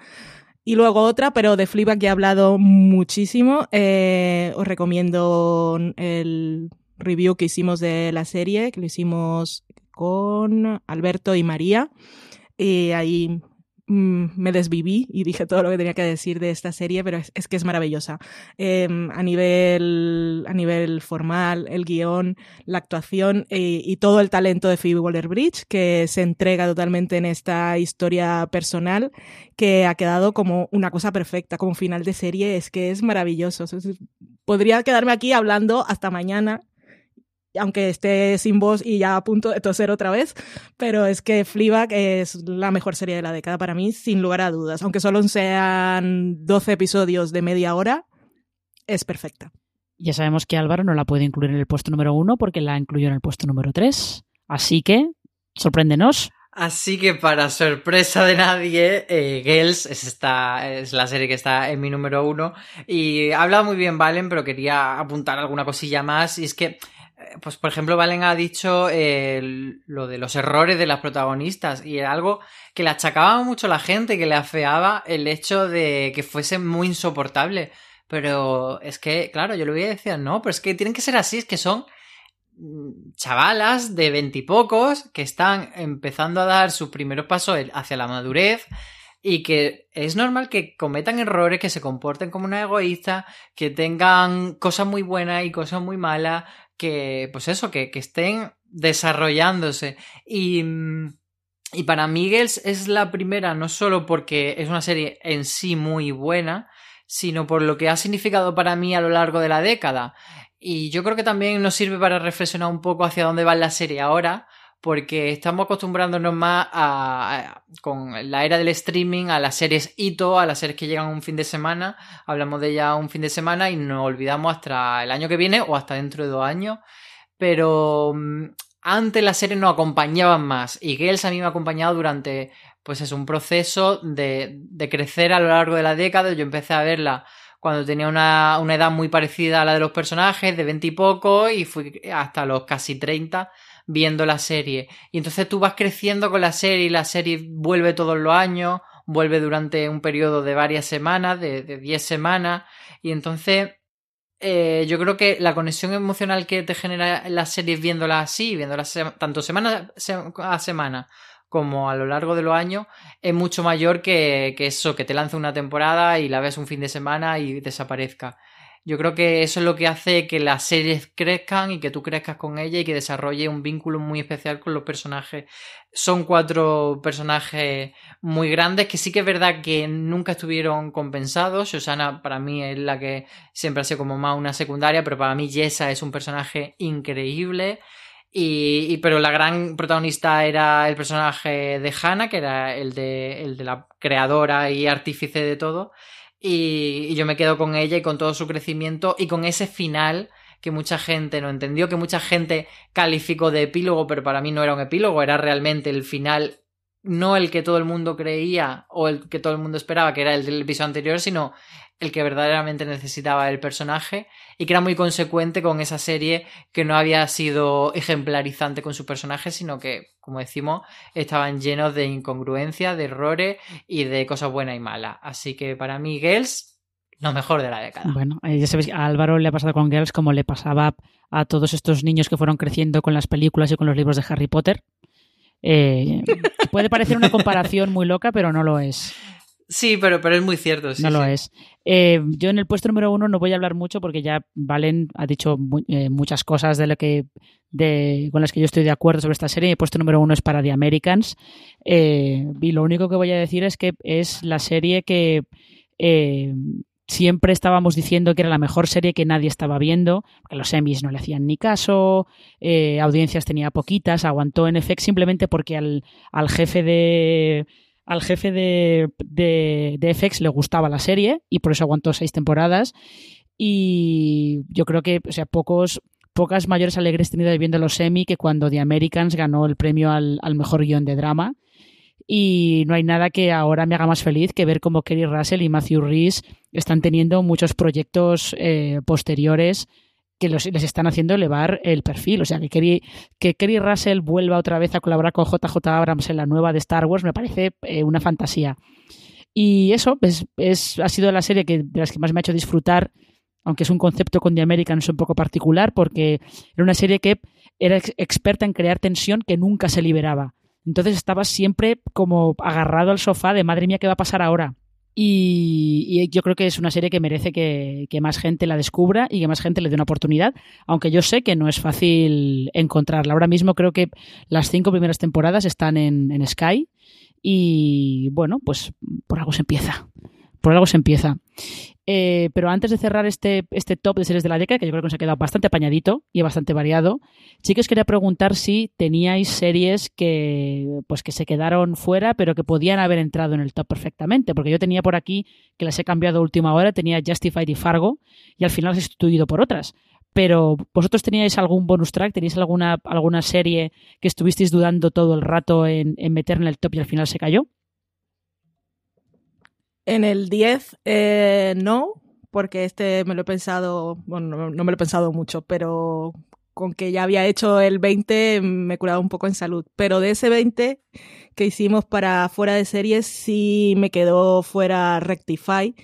y luego otra, pero de Fleabag ya he hablado muchísimo. Eh, os recomiendo el review que hicimos de la serie, que lo hicimos con Alberto y María. Y ahí Mm, me desviví y dije todo lo que tenía que decir de esta serie, pero es, que es maravillosa. Em, a, nivel, a nivel formal, el guion, la actuación eh, y todo el talento de Phoebe Waller-Bridge, que se entrega totalmente en esta historia personal, que ha quedado como una cosa perfecta, como final de serie, es que es maravilloso. podría quedarme aquí hablando hasta mañana aunque esté sin voz y ya a punto de toser otra vez, pero es que Fleabag es la mejor serie de la década para mí, sin lugar a dudas. Aunque solo sean 12 episodios de media hora, es perfecta. Ya sabemos que Álvaro no la puede incluir en el puesto número uno porque la incluyó en el puesto número tres. Así que, sorpréndenos. Así que para sorpresa de nadie, eh, Girls es, esta, es la serie que está en mi número uno. Y habla muy bien Valen, pero quería apuntar alguna cosilla más. Y es que, pues por ejemplo, Valen ha dicho eh, lo de los errores de las protagonistas. Y era algo que le achacaba mucho a la gente, que le afeaba el hecho de que fuese muy insoportable. Pero es que, claro, yo le voy a decir, no, pero es que tienen que ser así, es que son Mm, chavalas de veintipocos que están empezando a dar sus primeros pasos hacia la madurez y que es normal que cometan errores, que se comporten como una egoísta, que tengan cosas muy buenas y cosas muy malas, que pues eso, que, que estén desarrollándose. Y, mm, y para Miguel es la primera no solo porque es una serie en sí muy buena, sino por lo que ha significado para mí a lo largo de la década. Y yo creo que también nos sirve para reflexionar un poco hacia dónde va la serie ahora, porque estamos acostumbrándonos más a, con la era del streaming a las series hito, a las series que llegan un fin de semana, hablamos de ellas un fin de semana y nos olvidamos hasta el año que viene o hasta dentro de dos años, pero mm, antes las series nos acompañaban más y Girls a mí me ha acompañado durante pues es un proceso de, de crecer a lo largo de la década, yo empecé a verla cuando tenía una, una edad muy parecida a la de los personajes, de 20 y poco, y fui hasta los casi 30 viendo la serie. Y entonces tú vas creciendo con la serie y la serie vuelve todos los años, vuelve durante un periodo de varias semanas, de, de 10 semanas, y entonces eh, yo creo que la conexión emocional que te genera las series viéndolas así, viéndolas tanto semana a semana como a lo largo de los años es mucho mayor que, que, eso, que te lance una temporada y la ves un fin de semana y desaparezca. Yo creo que eso es lo que hace que las series crezcan y que tú crezcas con ella y que desarrolle un vínculo muy especial con los personajes. Son cuatro personajes muy grandes que sí que es verdad que nunca estuvieron compensados. Susana para mí es la que siempre ha sido como más una secundaria, pero para mí Jessa es un personaje increíble. Y, pero la gran protagonista era el personaje de Hannah, que era el de, el de la creadora y artífice de todo. Y, yo me quedo con ella y con todo su crecimiento y con ese final que mucha gente no entendió, que mucha gente calificó de epílogo, pero para mí no era un epílogo, era realmente el final, no el que todo el mundo creía o el que todo el mundo esperaba, que era el del episodio anterior, sino el que verdaderamente necesitaba el personaje y que era muy consecuente con esa serie que no había sido ejemplarizante con su personaje, sino que, como decimos, estaban llenos de incongruencias, de errores y de cosas buenas y malas. Así que para mí, Girls, lo mejor de la década. Bueno, eh, ya sabéis, a Álvaro le ha pasado con Girls como le pasaba a todos estos niños que fueron creciendo con las películas y con los libros de Harry Potter. Eh, puede parecer una comparación muy loca, pero no lo es. Sí, pero, pero es muy cierto. Sí, no lo es. Eh, yo en el puesto número uno no voy a hablar mucho porque ya Valen ha dicho eh, muchas cosas de lo que de, con las que yo estoy de acuerdo sobre esta serie. El puesto número uno es para The Americans. Eh, y lo único que voy a decir es que es la serie que siempre estábamos diciendo que era la mejor serie que nadie estaba viendo, que los Emmys no le hacían ni caso, audiencias tenía poquitas, aguantó en FX simplemente porque al, al jefe de al jefe de, de, FX le gustaba la serie y por eso aguantó seis temporadas. Y yo creo que, o sea, pocos, pocas mayores alegres tenido viendo los Emmy que cuando The Americans ganó el premio al, al, mejor guion de drama. Y no hay nada que ahora me haga más feliz que ver cómo Kerry Russell y Matthew Rhys están teniendo muchos proyectos eh, posteriores que los, les están haciendo elevar el perfil. O sea, que Kerry, que Kerry Russell vuelva otra vez a colaborar con JJ Abrams en la nueva de Star Wars me parece eh, una fantasía. Y eso es, ha sido la serie que, de las que más me ha hecho disfrutar, aunque es un concepto con The Americans un poco particular, porque era una serie que era ex experta en crear tensión que nunca se liberaba. Entonces estaba siempre como agarrado al sofá de madre mía, ¿qué va a pasar ahora? Y, yo creo que es una serie que merece que, más gente la descubra y que más gente le dé una oportunidad, aunque yo sé que no es fácil encontrarla. Ahora mismo creo que las cinco primeras temporadas están en Sky y bueno, pues por algo se empieza. por algo se empieza. Eh, pero antes de cerrar este, este top de series de la década, que yo creo que nos ha quedado bastante apañadito y bastante variado, sí que os quería preguntar si teníais series que, pues, que se quedaron fuera, pero que podían haber entrado en el top perfectamente. Porque yo tenía por aquí, que las he cambiado a última hora, tenía Justified y Fargo, y al final las he sustituido por otras. Pero vosotros teníais algún bonus track, teníais alguna, alguna serie que estuvisteis dudando todo el rato en, en meter en el top y al final se cayó. En el 10 eh, no, porque este me lo he pensado, bueno, no, me lo he pensado mucho, pero con que ya había hecho el 20 me he curado un poco en salud. Pero de ese 20 que hicimos para fuera de series sí me quedó fuera Rectify,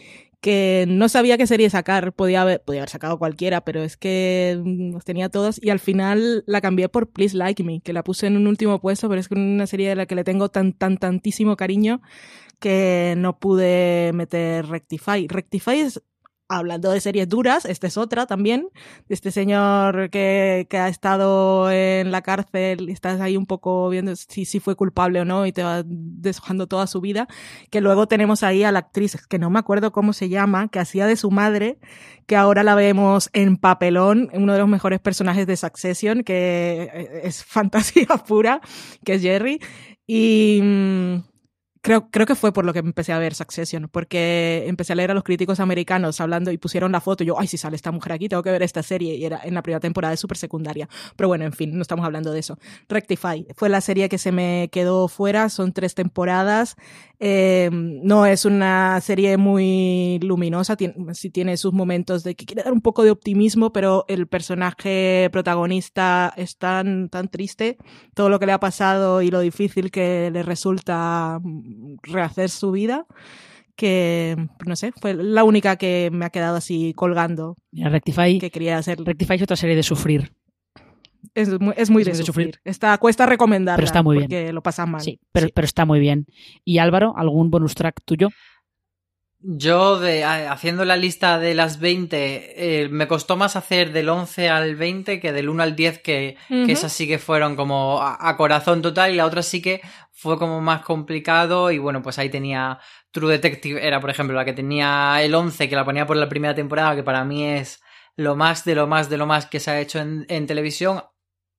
que no sabía qué serie sacar, podía haber, podía haber sacado cualquiera, pero es que los tenía todas y al final la cambié por Please Like Me, que la puse en un último puesto, pero es que una serie de la que le tengo tan, tan, tantísimo cariño que no pude meter Rectify. Rectify es hablando de series duras, esta es otra también, de este señor que, que, ha estado en la cárcel, estás ahí un poco viendo si, si fue culpable o no y te va deshojando toda su vida, que luego tenemos ahí a la actriz, que no me acuerdo cómo se llama, que hacía de su madre, que ahora la vemos en papelón, uno de los mejores personajes de Succession, que es fantasía pura, que es Jerry, y mm, Creo, creo que fue por lo que empecé a ver Succession, porque empecé a leer a los críticos americanos hablando y pusieron la foto y yo, ay, si sale esta mujer aquí, tengo que ver esta serie. Y era en la primera temporada de súper secundaria. Pero bueno, en fin, no estamos hablando de eso. Rectify fue la serie que se me quedó fuera, son tres temporadas. Eh, no es una serie muy luminosa, tiene, sí tiene sus momentos de que quiere dar un poco de optimismo, pero el personaje protagonista es tan, tan triste, todo lo que le ha pasado y lo difícil que le resulta rehacer su vida que, no sé, fue la única que me ha quedado así colgando. Rectify, que quería hacer. Rectify es otra serie de sufrir. Es, muy, es muy de, de, sufrir. Está, cuesta recomendarla pero está muy porque bien. lo pasan mal. Sí pero, sí. pero está muy bien. ¿Y Álvaro, algún bonus track tuyo? Yo, de, haciendo la lista de las 20, eh, me costó más hacer del 11 al 20 que del 1 al 10, que, uh -huh. que esas sí que fueron como a, a, corazón total, y la otra sí que fue como más complicado, y bueno, pues ahí tenía True Detective, era por ejemplo la que tenía el 11, que la ponía por la primera temporada, que para mí es lo más de lo más de lo más que se ha hecho en, en televisión,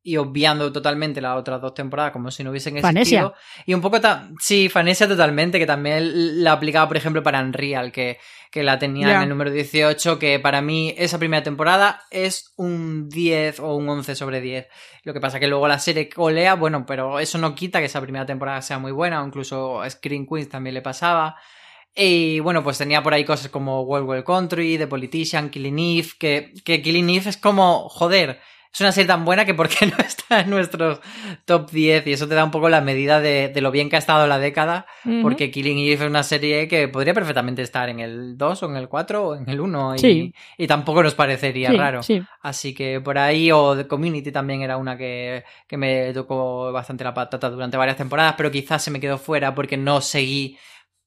y obviando totalmente las otras dos temporadas como si no hubiesen existido. Fanesia. Y un poco, sí, Fanesia totalmente, que también la aplicaba, por ejemplo, para Unreal, que, que la tenía yeah. en el número 18, que para mí esa primera temporada es un 10 o un 11 sobre 10. Lo que pasa que luego la serie colea, bueno, pero eso no quita que esa primera temporada sea muy buena, o incluso Screen Queens también le pasaba. Y bueno, pues tenía por ahí cosas como World World Country, The Politician, Killing Eve, que, que Killing Eve es como, joder, es una serie tan buena que por qué no está en nuestros top 10 y eso te da un poco la medida de, de lo bien que ha estado la década uh -huh. porque Killing Eve es una serie que podría perfectamente estar en el 2 o en el 4 o en el 1 y, sí. y tampoco nos parecería sí, raro sí. así que por ahí o The Community también era una que, que me tocó bastante la patata durante varias temporadas pero quizás se me quedó fuera porque no seguí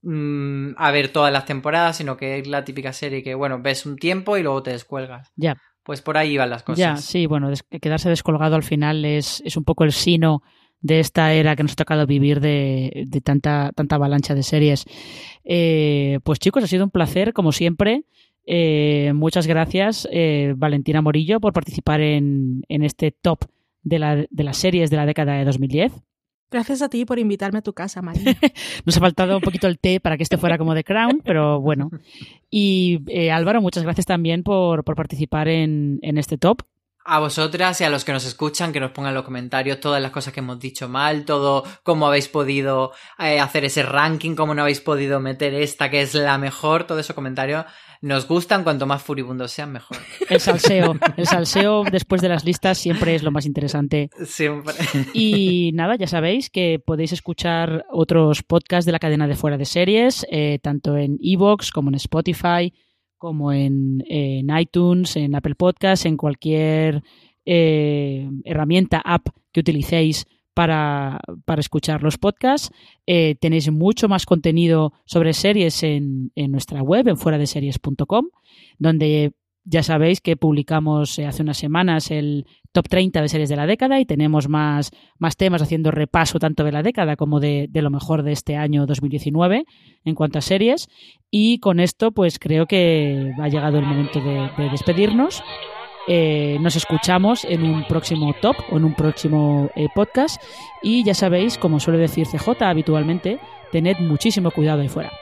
mmm, a ver todas las temporadas, sino que es la típica serie que, bueno, ves un tiempo y luego te descuelgas. Ya. Pues por ahí iban las cosas. Ya, sí, bueno, des quedarse descolgado al final es, es un poco el sino de esta era que nos ha tocado vivir de, de tanta, tanta avalancha de series. Eh, pues chicos, ha sido un placer, como siempre. Eh, muchas gracias, eh, Valentina Morillo, por participar en, en este top de, la, de las series de la década de 2010. Gracias a ti por invitarme a tu casa, María. Nos ha faltado un poquito el té para que este fuera como The Crown, pero bueno. Y eh, Álvaro, muchas gracias también por, por participar en, en, este top. A vosotras y a los que nos escuchan, que nos pongan en los comentarios todas las cosas que hemos dicho mal, todo cómo habéis podido eh, hacer ese ranking, cómo no habéis podido meter esta que es la mejor, todo eso comentario nos gustan, cuanto más furibundos sean, mejor. El salseo, el salseo después de las listas siempre es lo más interesante. Siempre. Y nada, ya sabéis que podéis escuchar otros podcasts de la cadena de fuera de series, eh, tanto en Evox como en Spotify, como en, iTunes, en Apple Podcasts, en cualquier eh, herramienta, app que utilicéis para, para escuchar los podcasts. Eh, tenéis mucho más contenido sobre series en, en nuestra web, en fuera de series.com, donde Ya sabéis que publicamos eh, hace unas semanas el top 30 de series de la década y tenemos más, más temas haciendo repaso tanto de la década como de, lo mejor de este año 2019 en cuanto a series. Y con esto, pues creo que ha llegado el momento de, despedirnos. Eh, nos escuchamos en un próximo top o en un próximo eh, podcast. Y ya sabéis, como suele decir CJ habitualmente, tened muchísimo cuidado ahí fuera.